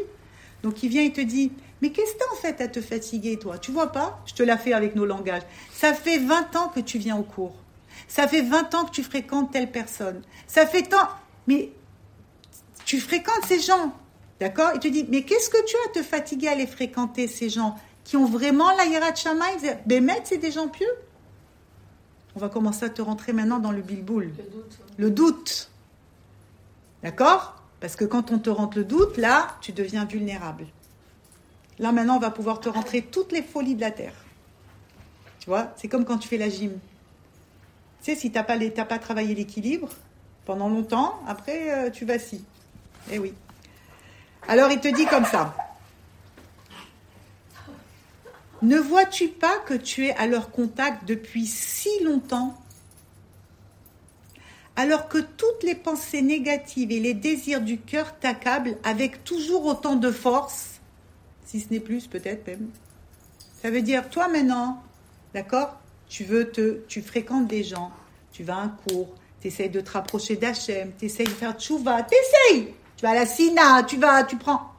Donc il vient et te dit, mais qu'est-ce que tu en fait à te fatiguer, toi? Tu vois pas? Je te la fais avec nos langages. Ça fait 20 ans que tu viens au cours. Ça fait 20 ans que tu fréquentes telle personne. Ça fait tant... Mais tu fréquentes ces gens, d'accord? Il te dit, mais qu'est-ce que tu as à te fatiguer à les fréquenter, ces gens qui ont vraiment la Shamaï Bémet, c'est des gens pieux? On va commencer à te rentrer maintenant dans le bilboul. Le doute. Le doute. D'accord? Parce que quand on te rentre le doute, là, tu deviens vulnérable. Là, maintenant, on va pouvoir te rentrer toutes les folies de la terre. Tu vois, c'est comme quand tu fais la gym. Tu sais, si tu n'as pas, pas travaillé l'équilibre pendant longtemps, après, euh, tu vacilles. Eh oui. Alors, il te dit comme ça. Ne vois-tu pas que tu es à leur contact depuis si longtemps alors que toutes les pensées négatives et les désirs du cœur t'accablent avec toujours autant de force, si ce n'est plus peut-être même. Ça veut dire, toi maintenant, d'accord Tu veux te, tu fréquentes des gens, tu vas à un cours, tu essayes de te rapprocher d'Hachem, tu essayes de faire tchouva, tu essayes Tu vas à la Sina, tu vas, tu prends.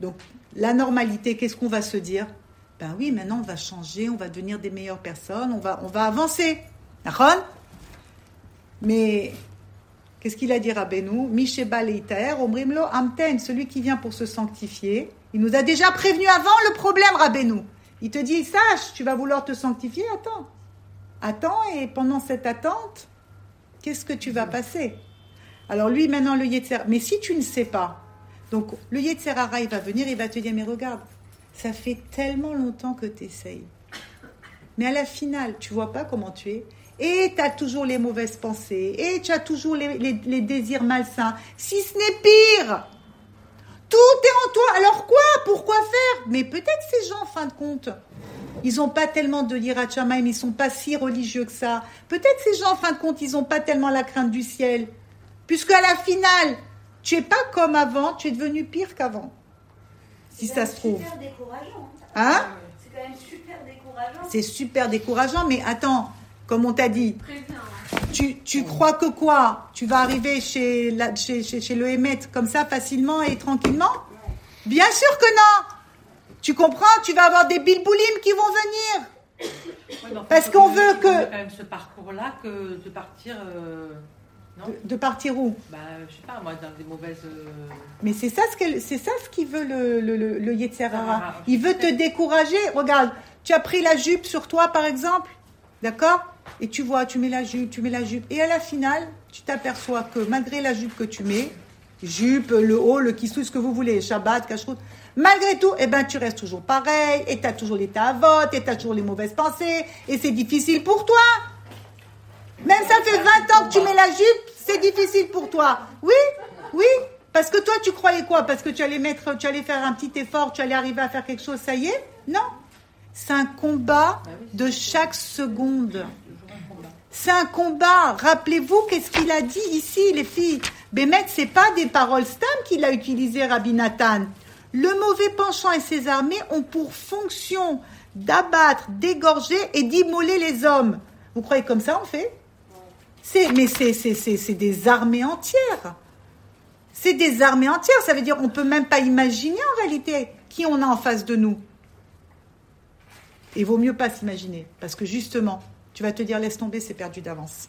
Donc, la normalité, qu'est-ce qu'on va se dire? Ben oui, maintenant on va changer, on va devenir des meilleures personnes, on va, on va avancer. D'accord? Mais qu'est-ce qu'il a dit Rabbeinu? Misheba Leiter, Omrimlo Amten, celui qui vient pour se sanctifier. Il nous a déjà prévenu avant le problème, Rabbeinu. Il te dit, sache, tu vas vouloir te sanctifier, attends. Attends, et pendant cette attente, qu'est-ce que tu vas passer? Alors lui, maintenant, le Yetzer, mais si tu ne sais pas, donc le Yetzerara, il va venir, il va te dire, mais regarde, ça fait tellement longtemps que tu essayes. Mais à la finale, tu vois pas comment tu es et tu as toujours les mauvaises pensées, et tu as toujours les, désirs malsains, si ce n'est pire. Tout est en toi. Alors quoi? Pourquoi faire? Mais peut-être ces gens, en fin de compte, ils n'ont pas tellement de l'Irat Shamaim, ils sont pas si religieux que ça. Peut-être ces gens, en fin de compte, ils n'ont pas tellement la crainte du ciel. Puisque à la finale, tu es pas comme avant, tu es devenu pire qu'avant. Si ça se trouve. C'est super décourageant. Hein? C'est quand même super décourageant. C'est super décourageant, mais attends, comme on t'a dit. Tu, tu, crois que quoi Tu vas arriver chez, la, chez, chez, le Hémet comme ça facilement et tranquillement Bien sûr que non Tu comprends Tu vas avoir des bilboulim qui vont venir. Parce qu'on veut que. quand même ce parcours-là que de partir. Euh, de, partir où Bah, je sais pas, moi, dans des mauvaises. Euh, Mais c'est ça ce c'est ça ce qu'il veut le, le, le, Il veut te décourager. Regarde, tu as pris la jupe sur toi, par exemple. D'accord? Et tu vois, tu mets la jupe, tu mets la jupe. Et à la finale, tu t'aperçois que malgré la jupe que tu mets, jupe, le haut, le kissou, ce que vous voulez, Shabbat, cacheroute, malgré tout, eh ben, tu restes toujours pareil, et tu as toujours les vote, et tu as toujours les mauvaises pensées, et c'est difficile pour toi. Même ça fait 20 ans que tu mets la jupe, c'est difficile pour toi. Oui, oui, parce que toi, tu croyais quoi? Parce que tu allais mettre, tu allais faire un petit effort, tu allais arriver à faire quelque chose, ça y est? Non. C'est un combat de chaque seconde. C'est un combat. Rappelez-vous qu'est-ce qu'il a dit ici, les filles? Bémet, c'est pas des paroles stam qu'il a utilisées, Rabbi Nathan. Le mauvais penchant et ses armées ont pour fonction d'abattre, d'égorger et d'immoler les hommes. Vous croyez comme ça on fait? C'est, Mais c'est des armées entières. C'est des armées entières. Ça veut dire on peut même pas imaginer en réalité qui on a en face de nous. Il vaut mieux pas s'imaginer. Parce que justement, tu vas te dire laisse tomber, c'est perdu d'avance.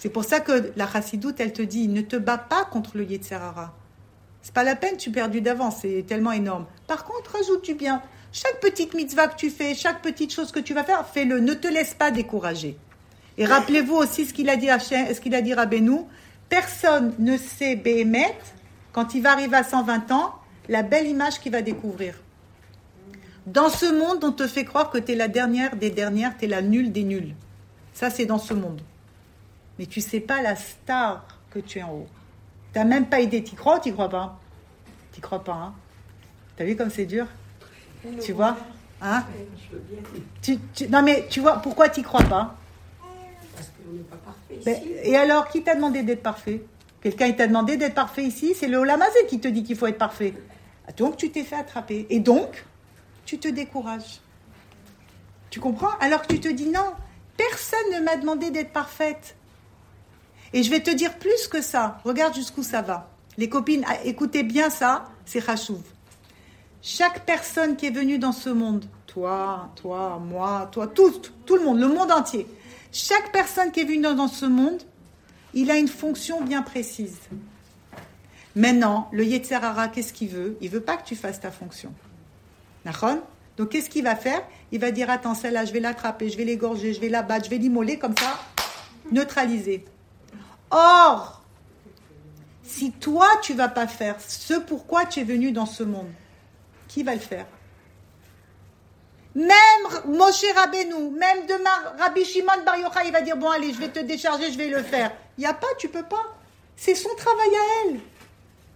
C'est pour ça que la chassidoute, elle te dit ne te bats pas contre le Yetzerara. C'est pas la peine, tu perdu d'avance, c'est tellement énorme. Par contre, rajoute du bien. Chaque petite mitzvah que tu fais, chaque petite chose que tu vas faire, fais-le. Ne te laisse pas décourager. Et rappelez-vous aussi ce qu'il a dit à ce qu'il a dit à Benou. Personne ne sait Béhémet, quand il va arriver à 120 ans, la belle image qu'il va découvrir. Dans ce monde, on te fait croire que tu es la dernière des dernières, tu es la nulle des nulles. Ça, c'est dans ce monde. Mais tu sais pas la star que tu es en haut. Tu n'as même pas idée. Tu crois ou tu crois pas? Tu crois pas, hein Tu as vu comme c'est dur? Tu vois? Hein? Tu, Non, mais tu vois, pourquoi tu crois pas? Parce qu'on n'est pas parfait ben, Et alors, qui t'a demandé d'être parfait? Quelqu'un t'a demandé d'être parfait ici C'est le Olamazé qui te dit qu'il faut être parfait. Donc, tu t'es fait attraper. Et donc, tu te décourages. Tu comprends? Alors que tu te dis non, personne ne m'a demandé d'être parfaite. Et je vais te dire plus que ça. Regarde jusqu'où ça va. Les copines, ah, écoutez bien ça, c'est Rachouv. Chaque personne qui est venue dans ce monde, toi, toi, moi, toi, tout, tout le monde, le monde entier, chaque personne qui est venue dans ce monde, il a une fonction bien précise. Maintenant, le Yetzerara, qu'est-ce qu'il veut? Il veut pas que tu fasses ta fonction. Donc qu'est-ce qu'il va faire? Il va dire attends, celle-là, je vais l'attraper, je vais l'égorger, je vais la battre, je vais l'immoler comme ça, neutraliser. Or, si toi tu vas pas faire ce pourquoi tu es venu dans ce monde, qui va le faire? Même Moshe Rabbeinu, même demain, Rabbi Shimon Bar Yochai, il va dire Bon, allez, je vais te décharger, je vais le faire. Il n'y a pas, tu peux pas. C'est son travail à elle.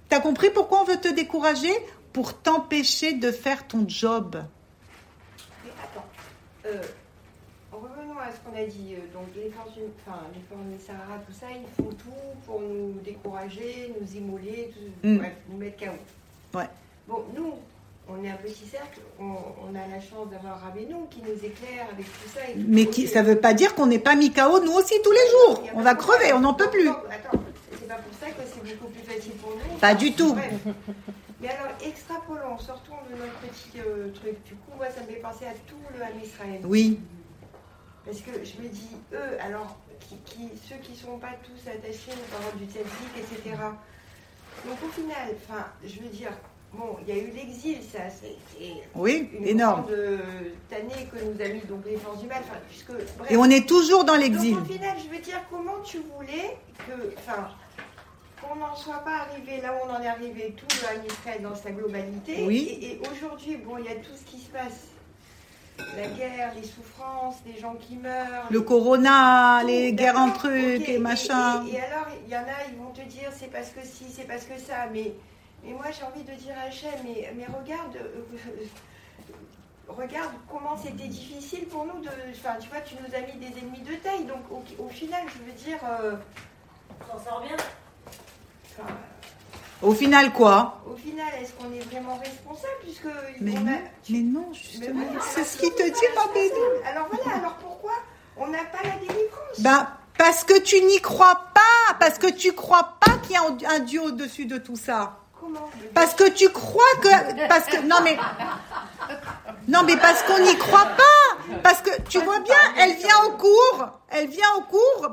Tu as compris pourquoi on veut te décourager? Pour t'empêcher de faire ton job. Mais attends, euh, revenons à ce qu'on a dit. Euh, donc, les forces, enfin, les forces de Sahara, tout ça, ils font tout pour nous décourager, nous immoler, mm. bref, nous mettre KO. Ouais. Bon, nous, on est un petit cercle, on, a la chance d'avoir Rabbeinu qui nous éclaire avec tout ça. Mais qui, ça ne veut pas dire qu'on n'est pas mis KO nous aussi tous les jours. On va crever, on n'en peut plus. Attends, c'est pas pour ça que c'est beaucoup plus facile pour nous. Pas du tout. Mais alors, extrapolons, sortons de notre petit euh, truc. Du coup, moi, ça me fait penser à tout le Ham Israël. Oui. Parce que je me dis, eux, alors, qui, ceux qui ne sont pas tous attachés aux paroles du tzaddik, etc. Donc au final, enfin, je veux dire, Bon, il y a eu l'exil, ça, c'est oui, une énorme. grande année que nous a mis donc les forces du mal. puisque, Et on est toujours dans l'exil. Au final, je veux dire, comment tu voulais que, enfin, qu'on n'en soit pas arrivé là où on en est arrivé, tout le dans sa globalité. Oui. Et, aujourd'hui, bon, il y a tout ce qui se passe. La guerre, les souffrances, les gens qui meurent. Le corona, les guerres entre trucs et machin. Et, et alors, il y en a, ils vont te dire c'est parce que si, c'est parce que ça, mais et moi, j'ai envie de dire à Hachem, mais, mais regarde, euh, regarde comment c'était difficile pour nous de. Enfin, tu vois, tu nous as mis des ennemis de taille. Donc, au, final, je veux dire. Euh, on s'en sort bien. Au final, quoi Au final, est-ce qu'on est vraiment responsable puisque mais, non, mais non, justement. C'est ce qui te dit, pas Alors voilà, alors pourquoi on n'a pas la délivrance? Bah, parce que tu n'y crois pas. Parce que tu crois pas qu'il y a un Dieu au-dessus de tout ça. Parce que tu crois que. Parce que. Non, mais. Non, mais parce qu'on n'y croit pas. Parce que tu vois bien, elle vient au cours. Elle vient au cours,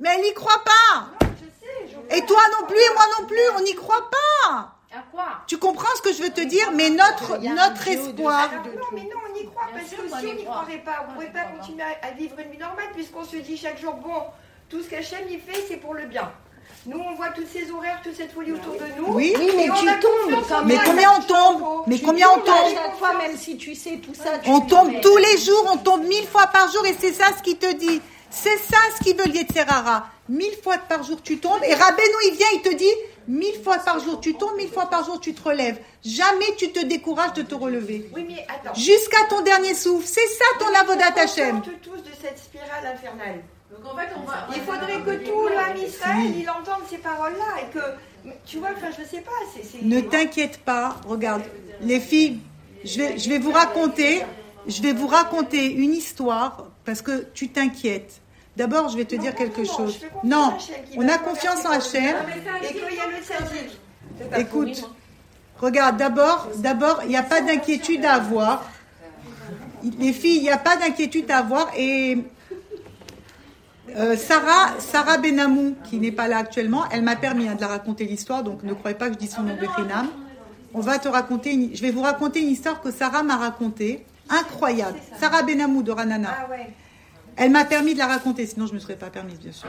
mais elle n'y croit pas. Et toi non plus, et moi non plus, on n'y croit pas. À quoi? Tu comprends ce que je veux te dire Mais notre, notre espoir. non, mais non, on y croit parce que si on n'y croirait pas, on ne pourrait pas continuer à vivre une vie normale puisqu'on se dit chaque jour, bon, tout ce qu'Hachem y fait, c'est pour le bien. Nous, on voit toutes ces horaires, toute cette folie autour de nous. Oui, mais tu tombes. Mais combien on tombe Mais combien on tombe Chaque fois, même si tu sais tout ça. on tombe tous les jours, on tombe mille fois par jour, et c'est ça ce qui te dit. C'est ça ce qui veut Yetzerara. Mille fois par jour tu tombes, et Rabbeinu il vient, il te dit mille fois par jour tu tombes, mille fois par jour tu te relèves. Jamais tu te décourages de te relever. Oui, mais attends. Jusqu'à ton dernier souffle. C'est ça ton avodat Hashem. On tous de cette spirale infernale. Il faudrait que tout l'âme Israël, il entende ces paroles-là et que, tu vois, enfin, je sais pas. Ne t'inquiète pas, regarde, les filles, je vais, je vais vous raconter, je vais vous raconter une histoire parce que tu t'inquiètes. D'abord, je vais te dire quelque chose. Non, on a confiance en Hachem. Écoute, regarde, d'abord, d'abord, il n'y a pas d'inquiétude à avoir. Les filles, il n'y a pas d'inquiétude à avoir et euh, Sarah, Sarah Benamou, qui n'est pas là actuellement, elle m'a permis hein, de la raconter l'histoire, donc ne croyez pas que je dis son nom de On va te raconter, je vais vous raconter une histoire que Sarah m'a racontée, incroyable. Sarah Benamou de Ranana. Ah elle m'a permis de la raconter, sinon je ne me serais pas permise, bien sûr.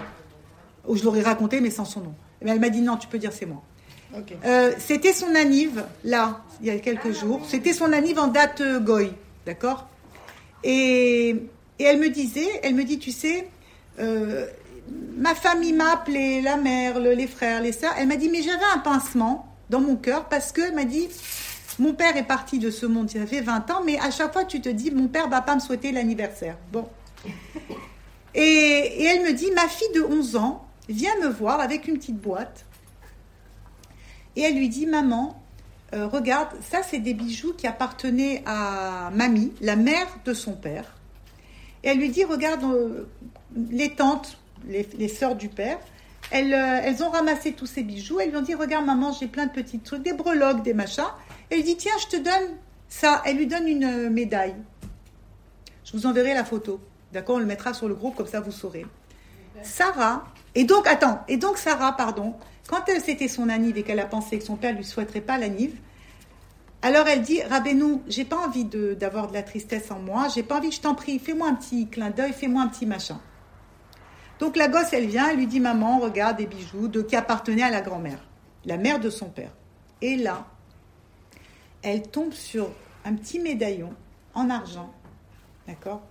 Ou je l'aurais racontée, mais sans son nom. Mais elle m'a dit non, tu peux dire c'est moi. Euh, c'était son anniv, là, il y a quelques ah, jours. C'était son anniv en date euh, goy, d'accord? Et, et elle me disait, elle me dit, tu sais, euh, ma famille m'a appelé, la mère, les frères, les sœurs. Elle m'a dit, mais j'avais un pincement dans mon cœur parce que, m'a dit, mon père est parti de ce monde, il avait 20 ans, mais à chaque fois tu te dis, mon père va pas me souhaiter l'anniversaire. Bon. Et, elle me dit, ma fille de 11 ans vient me voir avec une petite boîte. Et elle lui dit, maman, euh, regarde, ça c'est des bijoux qui appartenaient à mamie, la mère de son père. Et elle lui dit, regarde, euh, les tantes, les, les sœurs du père, elles, euh, elles, ont ramassé tous ces bijoux. Elles lui ont dit Regarde, maman, j'ai plein de petits trucs, des breloques, des machins. Elle dit Tiens, je te donne ça. Elle lui donne une médaille. Je vous enverrai la photo. D'accord On le mettra sur le groupe, comme ça vous saurez. Sarah, et donc, attends, et donc Sarah, pardon, quand c'était son anniv et qu'elle a pensé que son père lui souhaiterait pas l'anniv, alors elle dit, Rabbeinu, j'ai pas envie d'avoir de, de, la tristesse en moi, j'ai pas envie, je t'en prie, fais-moi un petit clin d'œil, fais-moi un petit machin. Donc la gosse, elle vient, elle lui dit Maman, regarde des bijoux de, qui appartenaient à la grand-mère, la mère de son père. Et là, elle tombe sur un petit médaillon en argent D'accord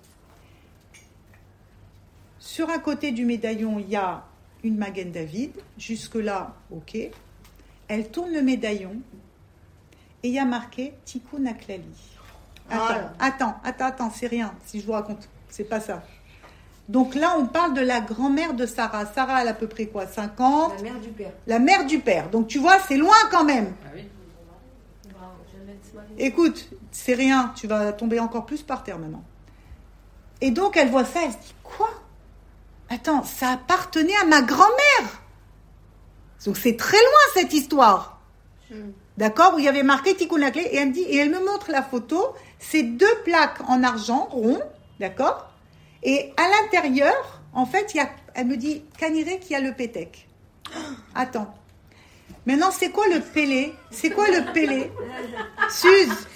Sur un côté du médaillon, il y a une Magen David. Jusque-là, ok. Elle tourne le médaillon et il y a marqué Tikkun Aklali. Attends, Ah. attends, attends, attends, c'est rien, si je vous raconte. C'est pas ça. Donc là, on parle de la grand-mère de Sarah. Sarah, elle a à peu près quoi 50 La mère du père. La mère du père. Donc tu vois, c'est loin quand même. Ah oui. Écoute, c'est rien, tu vas tomber encore plus par terre maintenant. Et donc elle voit ça, elle se dit quoi? Attends, ça appartenait à ma grand-mère. Donc c'est très loin cette histoire. D'accord Où il y avait marqué Tikkun et elle me dit et elle me montre la photo, c'est deux plaques en argent rond, d'accord Et à l'intérieur, en fait, il y a elle me dit Caniré qui a le pétec. Attends. Maintenant, c'est quoi le pélé? C'est quoi le pélé? Suze,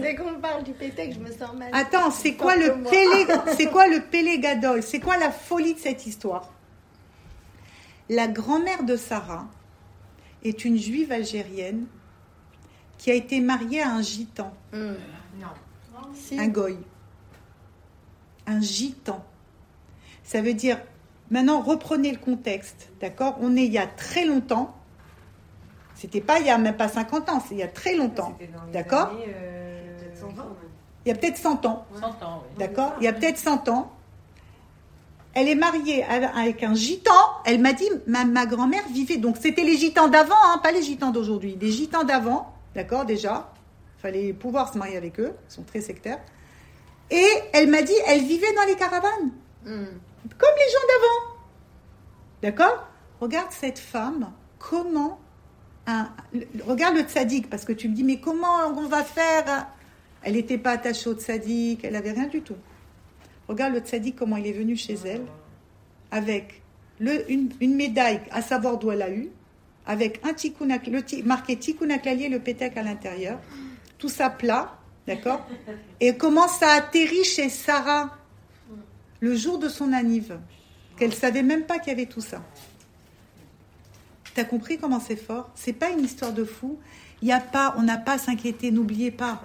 Dès qu'on parle du pétec, je me sens mal. attends, c'est quoi le pélé C'est quoi le pélé gadol C'est quoi la folie de cette histoire? La grand-mère de Sarah est une juive algérienne qui a été mariée à un gitan, Hmm. Si. un goy. Un gitan. Ça veut dire, maintenant reprenez le contexte, d'accord? On est il y a très longtemps. C'était pas il y a même pas 50 ans, c'est il y a très longtemps. D'accord? Il y a peut-être 100 ans. 100 ans, oui. D'accord Il y a peut-être 100 ans. Elle est mariée avec un gitan. Elle m'a dit, ma, ma grand-mère vivait. Donc, c'était les gitans d'avant, hein, pas les gitans d'aujourd'hui. Les gitans d'avant, d'accord, déjà. Il fallait pouvoir se marier avec eux. Ils sont très sectaires. Et elle m'a dit, elle vivait dans les caravanes. Hmm. Comme les gens d'avant. D'accord Regarde cette femme, comment. Un, regarde le tzaddik, parce que tu me dis, mais comment on va faire Elle n'était pas attachée au tzaddik, elle avait rien du tout. Regarde le tzaddik, comment il est venu chez elle, avec une, médaille, à savoir d'où elle a eu, avec un tikkun le marqué tikkun et le pétek à l'intérieur, tout ça plat, d'accord? Et comment ça atterrit chez Sarah? Le jour de son anniv, qu'elle savait même pas qu'il y avait tout ça. T'as compris comment c'est fort? C'est pas une histoire de fou. Il y a pas, on n'a pas à s'inquiéter. N'oubliez pas.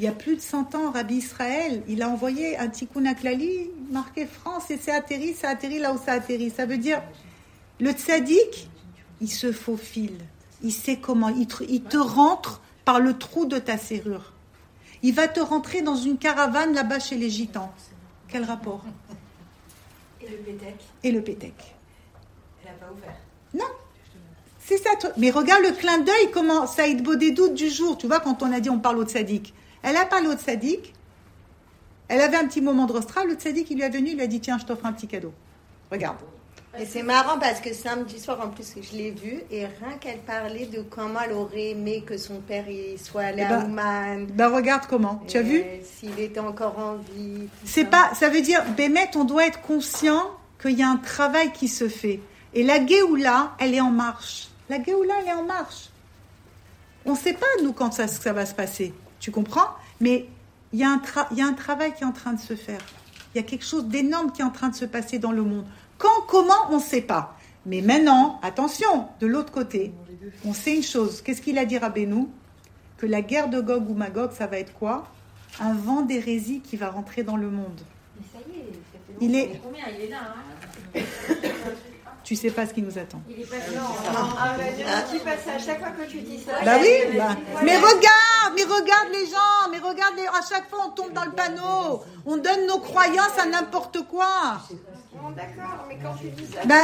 Il y a plus de 100 ans, Rabbi Israël, il a envoyé un tikkun aklali marqué France et c'est atterri, ça atterrit là où ça atterrit. Ça veut dire le tzaddik, il se faufile. Il sait comment. Il te, il te rentre par le trou de ta serrure. Il va te rentrer dans une caravane là-bas chez les gitans. Quel rapport? Et le pétec, Et le pétec. elle n'a pas ouvert? Non. C'est ça. Mais regarde le clin d'œil, comment Saïd des doutes du jour. Tu vois, quand on a dit on parle au tzaddik. Elle a parlé au tzaddik. Elle avait un petit moment de rostra. Le tzaddik, il lui est venu, il lui a dit tiens, je t'offre un petit cadeau. Regarde. Et c'est marrant parce que samedi soir, en plus, je l'ai vue et rien qu'elle parlait de comment elle aurait aimé que son père il soit allé Eh à ben, Ouman. Ben regarde comment. Tu as vu? S'il était encore en vie. C'est pas. Ça veut dire, Bémet, on doit être conscient qu'il y a un travail qui se fait. Et la Géoula, elle est en marche. La Géoula, elle est en marche. On ne sait pas, nous, quand ça, ça va se passer. Tu comprends Mais il y, a un il y a un travail qui est en train de se faire. Il y a quelque chose d'énorme qui est en train de se passer dans le monde. Quand, comment, on ne sait pas. Mais maintenant, attention, de l'autre côté, on sait une chose. Qu'est-ce qu'il a dit Rabbeinu? Que la guerre de Gog ou Magog, ça va être quoi? Un vent d'hérésie qui va rentrer dans le monde. Mais ça y est, ça fait Il est- combien? Il est là hein Tu sais pas ce qui nous attend. Il est Ah, chaque fois que tu dis ça. Bah oui, bah, mais regarde, mais regarde les gens, mais regarde les, à chaque fois on tombe dans le panneau, on donne nos croyances à n'importe quoi. Bon, d'accord, mais quand tu dis ça. Bah,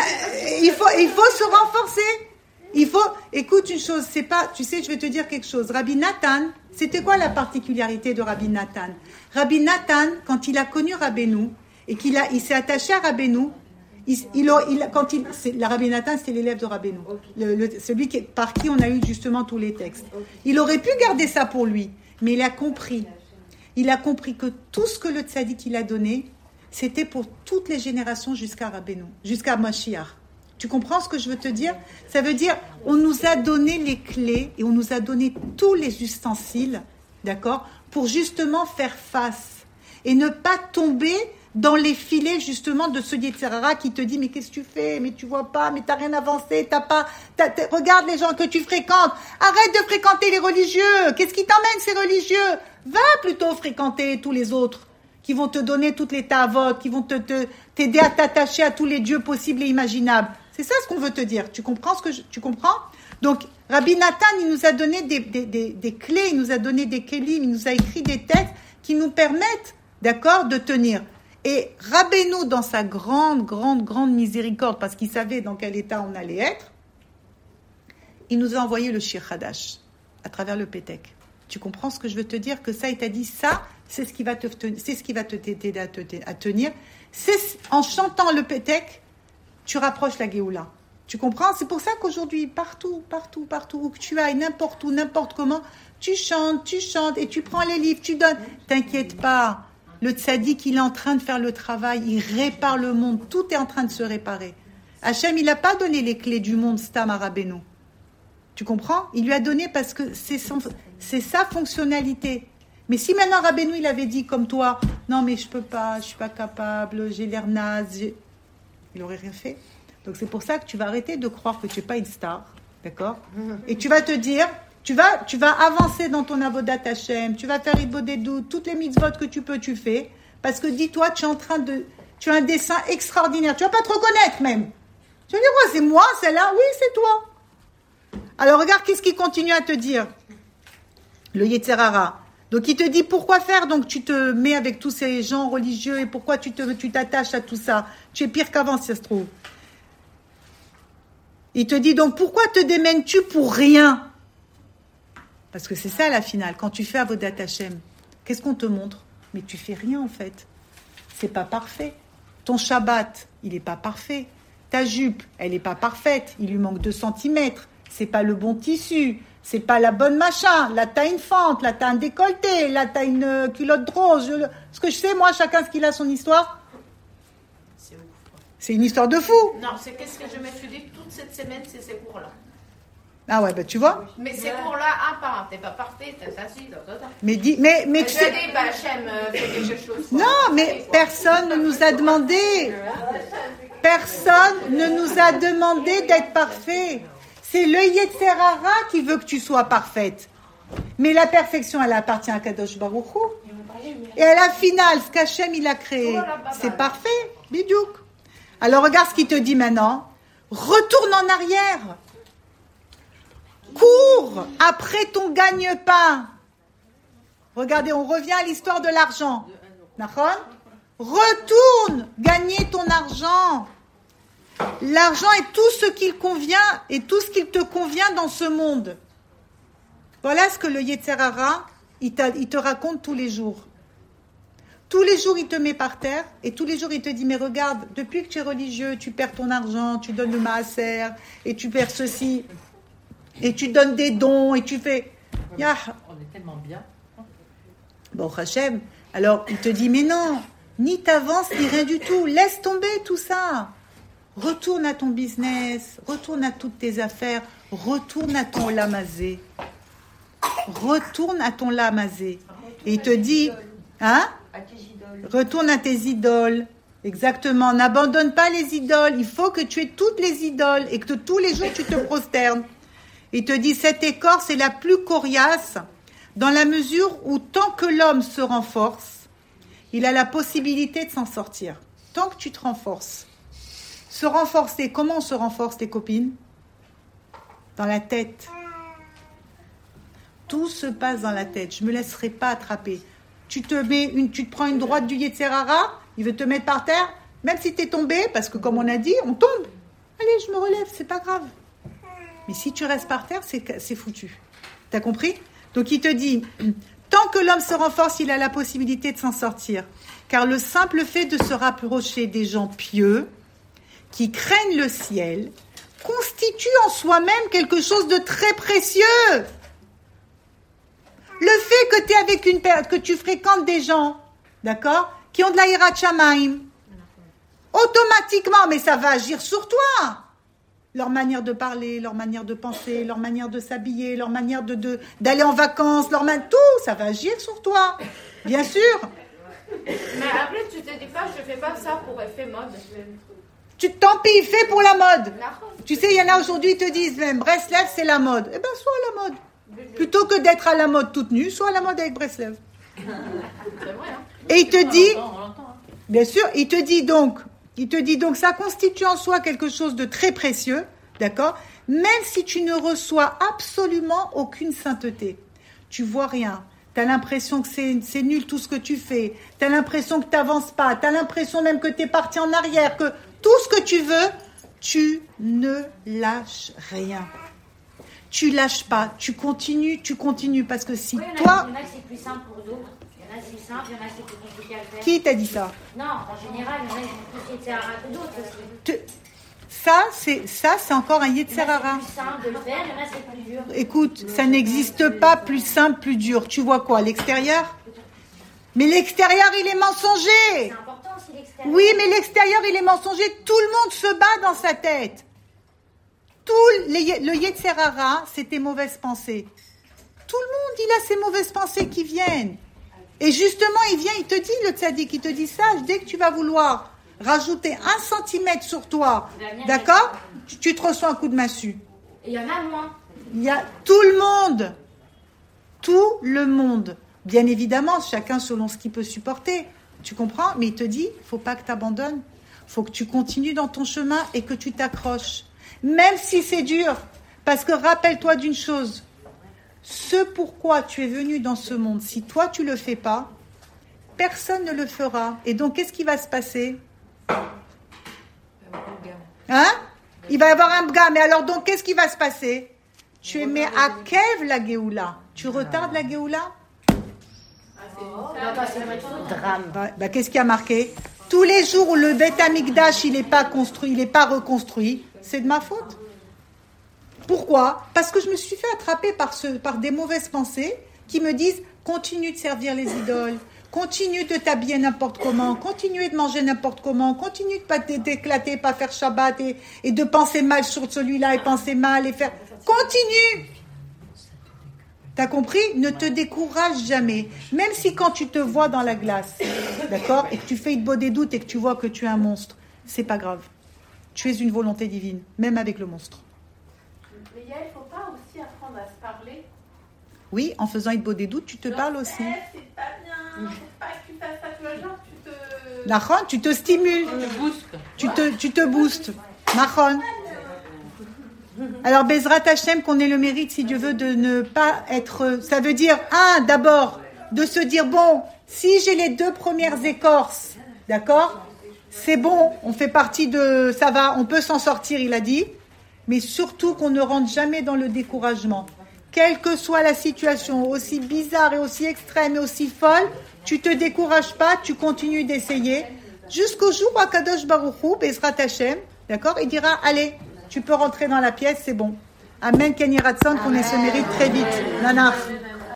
il faut, il faut se renforcer. Il faut, écoute une chose, c'est pas, tu sais, je vais te dire quelque chose. Rabbi Nathan, c'était quoi la particularité de Rabbi Nathan? Rabbi Nathan, quand il a connu Rabbeinu et qu'il a, il s'est attaché à Rabbeinu, il, il, quand il, Nathan, c'était l'élève de Rabbeinu, celui qui, par qui on a eu justement tous les textes. Il aurait pu garder ça pour lui, mais il a compris. Il a compris que tout ce que le tzaddik il a donné, c'était pour toutes les générations jusqu'à Rabbeinu, jusqu'à Mashiach. Tu comprends ce que je veux te dire? Ça veut dire, on nous a donné les clés et on nous a donné tous les ustensiles, d'accord, pour justement faire face et ne pas tomber dans les filets justement de ce Yetzirara qui te dit mais qu'est-ce que tu fais? Mais tu vois pas mais t'as rien avancé t'as pas regarde les gens que tu fréquentes arrête de fréquenter les religieux qu'est-ce qui t'emmène ces religieux? Va plutôt fréquenter tous les autres qui vont te donner toutes les tavotes, qui vont te, t'aider à t'attacher à tous les dieux possibles et imaginables. C'est ça ce qu'on veut te dire. Tu comprends ce que tu comprends? Donc, Rabbi Nathan, il nous a donné des, des, clés, il nous a donné des kélim, il nous a écrit des textes qui nous permettent, d'accord, de tenir. Et Rabbeinu, dans sa grande, grande, grande miséricorde, parce qu'il savait dans quel état on allait être, il nous a envoyé le Shir Hadash à travers le Pétek. Tu comprends ce que je veux te dire? Que ça, il t'a dit ça, c'est ce qui va te, c'est ce qui va te à, tenir. C'est en chantant le Pétek, tu rapproches la Géoula. Tu comprends? C'est pour ça qu'aujourd'hui, partout, partout, partout où tu ailles, n'importe où, n'importe comment, tu chantes, tu chantes et tu prends les livres, tu donnes. T'inquiète pas. Le tzaddik, il est en train de faire le travail, il répare le monde, tout est en train de se réparer. Hachem, il n'a pas donné les clés du monde, Stam Arabeno. Tu comprends? Il lui a donné parce que c'est sa fonctionnalité. Mais si maintenant Rabbeinu, il avait dit comme toi, non mais je peux pas, je suis pas capable, j'ai l'air naze, il aurait rien fait. Donc c'est pour ça que tu vas arrêter de croire que tu n'es pas une star, d'accord? Et tu vas te dire, tu vas, tu vas avancer dans ton avodat Hashem, tu vas faire doutes, toutes les mitzvot que tu peux, tu fais, parce que dis-toi, tu es en train de, tu as un dessin extraordinaire, tu vas pas te reconnaître même. Tu vas dire, ouais, c'est moi, celle-là, oui, c'est toi. Alors regarde qu'est-ce qu'il continue à te dire. Le Yetzerara. Donc il te dit pourquoi faire? Donc tu te mets avec tous ces gens religieux et pourquoi tu te tu t'attaches à tout ça? Tu es pire qu'avant si ça se trouve. Il te dit donc pourquoi te démènes-tu pour rien? Parce que c'est ça la finale. Quand tu fais Avodat Hashem, qu'est-ce qu'on te montre? Mais tu fais rien en fait. C'est pas parfait. Ton Shabbat, il n'est pas parfait. Ta jupe, elle n'est pas parfaite. Il lui manque 2 centimètres c'est pas le bon tissu, c'est pas la bonne machin. Là, t'as une fente, là, t'as un décolleté, là, t'as une euh, culotte rose. Ce que je sais, moi, chacun ce qu'il a son histoire. C'est ouf. C'est une histoire de fou. Non, c'est qu'est-ce que je me suis dit toute cette semaine, c'est ces cours-là. Ah ouais, bah tu vois. Mais ces cours-là, un par un, t'es pas parfait, t'es assis, Mais dis, mais, mais tu sais. Bah, euh, quelque chose. Non, mais personne ne nous a demandé. Personne ne nous a demandé d'être parfait. C'est le Yetzerara qui veut que tu sois parfaite. Mais la perfection, elle appartient à Kadosh Baruch Et à la finale, ce qu'Hachem, il a créé, c'est parfait. Bidiouk. Alors regarde ce qu'il te dit maintenant. Retourne en arrière. Cours après ton gagne-pain. Regardez, on revient à l'histoire de l'argent. Retourne gagner ton argent. L'argent est tout ce qu'il convient et tout ce qu'il te convient dans ce monde. Voilà ce que le Yetzerara, il, il te raconte tous les jours. Tous les jours, il te met par terre et tous les jours, il te dit, mais regarde, depuis que tu es religieux, tu perds ton argent, tu donnes le maaser et tu perds ceci et tu donnes des dons et tu fais... On est tellement bien. Bon, Hachem, alors il te dit, mais non, ni t'avances, ni rien du tout, laisse tomber tout ça. Retourne à ton business, retourne à toutes tes affaires, retourne à ton lamazé. Retourne à ton lamazé. Et il te dit, hein? Retourne à tes idoles. Exactement. N'abandonne pas les idoles. Il faut que tu aies toutes les idoles et que tous les jours tu te prosternes. Il te dit, cette écorce est la plus coriace dans la mesure où tant que l'homme se renforce, il a la possibilité de s'en sortir. Tant que tu te renforces. Se renforcer, comment on se renforce, tes copines? Dans la tête. Tout se passe dans la tête. Je ne me laisserai pas attraper. Tu te, mets une, tu te prends une droite du Yetzerara, il veut te mettre par terre, même si tu es tombé, parce que comme on a dit, on tombe. Allez, je me relève, c'est pas grave. Mais si tu restes par terre, c'est foutu. T'as compris? Donc il te dit, tant que l'homme se renforce, il a la possibilité de s'en sortir. Car le simple fait de se rapprocher des gens pieux, qui craignent le ciel constitue en soi-même quelque chose de très précieux. Le fait que tu es avec une que tu fréquentes des gens, d'accord, qui ont de la shamaim, automatiquement, mais ça va agir sur toi. Leur manière de parler, leur manière de penser, leur manière de s'habiller, leur manière de d'aller en vacances, leur tout, ça va agir sur toi, bien sûr. Mais après, tu te dis pas, je fais pas ça pour effet mode. Tu tant pis, fais pour la mode. Tu sais, il y en a aujourd'hui, ils te disent même, Breslev, c'est la mode. Eh bien, sois à la mode. Plutôt que d'être à la mode toute nue, sois à la mode avec Breslev. Hein. Et il te dit, hein. bien sûr, il te dit donc, il te dit donc, ça constitue en soi quelque chose de très précieux, d'accord? Même si tu ne reçois absolument aucune sainteté, tu vois rien, tu as l'impression que c'est nul tout ce que tu fais, tu as l'impression que tu n'avances pas, tu as l'impression même que tu es parti en arrière, que tout ce que tu veux, tu ne lâches rien. Tu lâches pas, tu continues, tu continues parce que si toi. Il y en a c'est plus simple pour d'autres. Il y en a c'est simple, il y en a c'est plus compliqué à faire. Qui t'a dit ça Non, en général, il y en a qui sont plus Yetzerara que d'autres aussi. Ça, c'est ça, c'est encore un Yetzerara. C'est plus simple de le faire, il y en a c'est plus dur. Écoute, ça n'existe pas plus simple, plus dur. Tu vois quoi, l'extérieur? Mais l'extérieur, il est mensonger. C'est important aussi l'extérieur. Oui, mais l'extérieur, il est mensonger. Tout le monde se bat dans sa tête. Tout les, le Yetzerara, c'est tes mauvaises pensées. Tout le monde, il a ses mauvaises pensées qui viennent. Et justement, il vient, il te dit, le tzaddik, il te dit ça, dès que tu vas vouloir rajouter un centimètre sur toi, d'accord tu, te reçois un coup de massue. Il y en a moins. Il y a tout le monde. Tout le monde. Bien évidemment, chacun selon ce qu'il peut supporter. Tu comprends? Mais il te dit, faut pas que tu abandonnes. faut que tu continues dans ton chemin et que tu t'accroches. Même si c'est dur. Parce que rappelle-toi d'une chose. Ce pourquoi tu es venu dans ce monde, si toi tu ne le fais pas, personne ne le fera. Et donc, qu'est-ce qui va se passer Hein Il va y avoir un bga. Mais alors, donc, qu'est-ce qui va se passer Tu es mais à Kev la Géoula. Tu retardes la Géoula Drame. Bah, bah, qu'est-ce qui a marqué Tous les jours où le Beth Amikdash il n'est pas construit, il n'est pas reconstruit, c'est de ma faute. Pourquoi? Parce que je me suis fait attraper par, des mauvaises pensées qui me disent continue de servir les idoles, continue de t'habiller n'importe comment, continue de manger n'importe comment, continue de pas t'éclater, pas faire Shabbat et, et de penser mal sur celui-là et penser mal et faire. Continue T'as compris? Ne te décourage jamais. Même si quand tu te vois dans la glace, d'accord, et que tu fais une beau des doutes et que tu vois que tu es un monstre, c'est pas grave. Tu es une volonté divine, même avec le monstre. Il ne faut pas aussi apprendre à se parler. Oui, en faisant une beau des doutes, tu te parles aussi. Eh, c'est pas bien, faut pas que tu fasses ça, tu vois, genre, tu te... Nahon, tu te stimules. Tu te, tu te boostes. Nahon. Alors, Bezrat Hashem, qu'on ait le mérite, si Dieu veut, de ne pas être. Ça veut dire, un, d'abord, de se dire, bon, si j'ai les deux premières écorces, d'accord c'est bon, on fait partie de, ça va, on peut s'en sortir, il a dit, mais surtout qu'on ne rentre jamais dans le découragement. Quelle que soit la situation, aussi bizarre et aussi extrême et aussi folle, tu te décourages pas, tu continues d'essayer, jusqu'au jour où Akadosh Baruchou, Bezrat Hashem, d'accord, il dira, allez, tu peux rentrer dans la pièce, c'est bon. Amen, Kenny Ratson, qu'on ait ce mérite très vite. Nanach.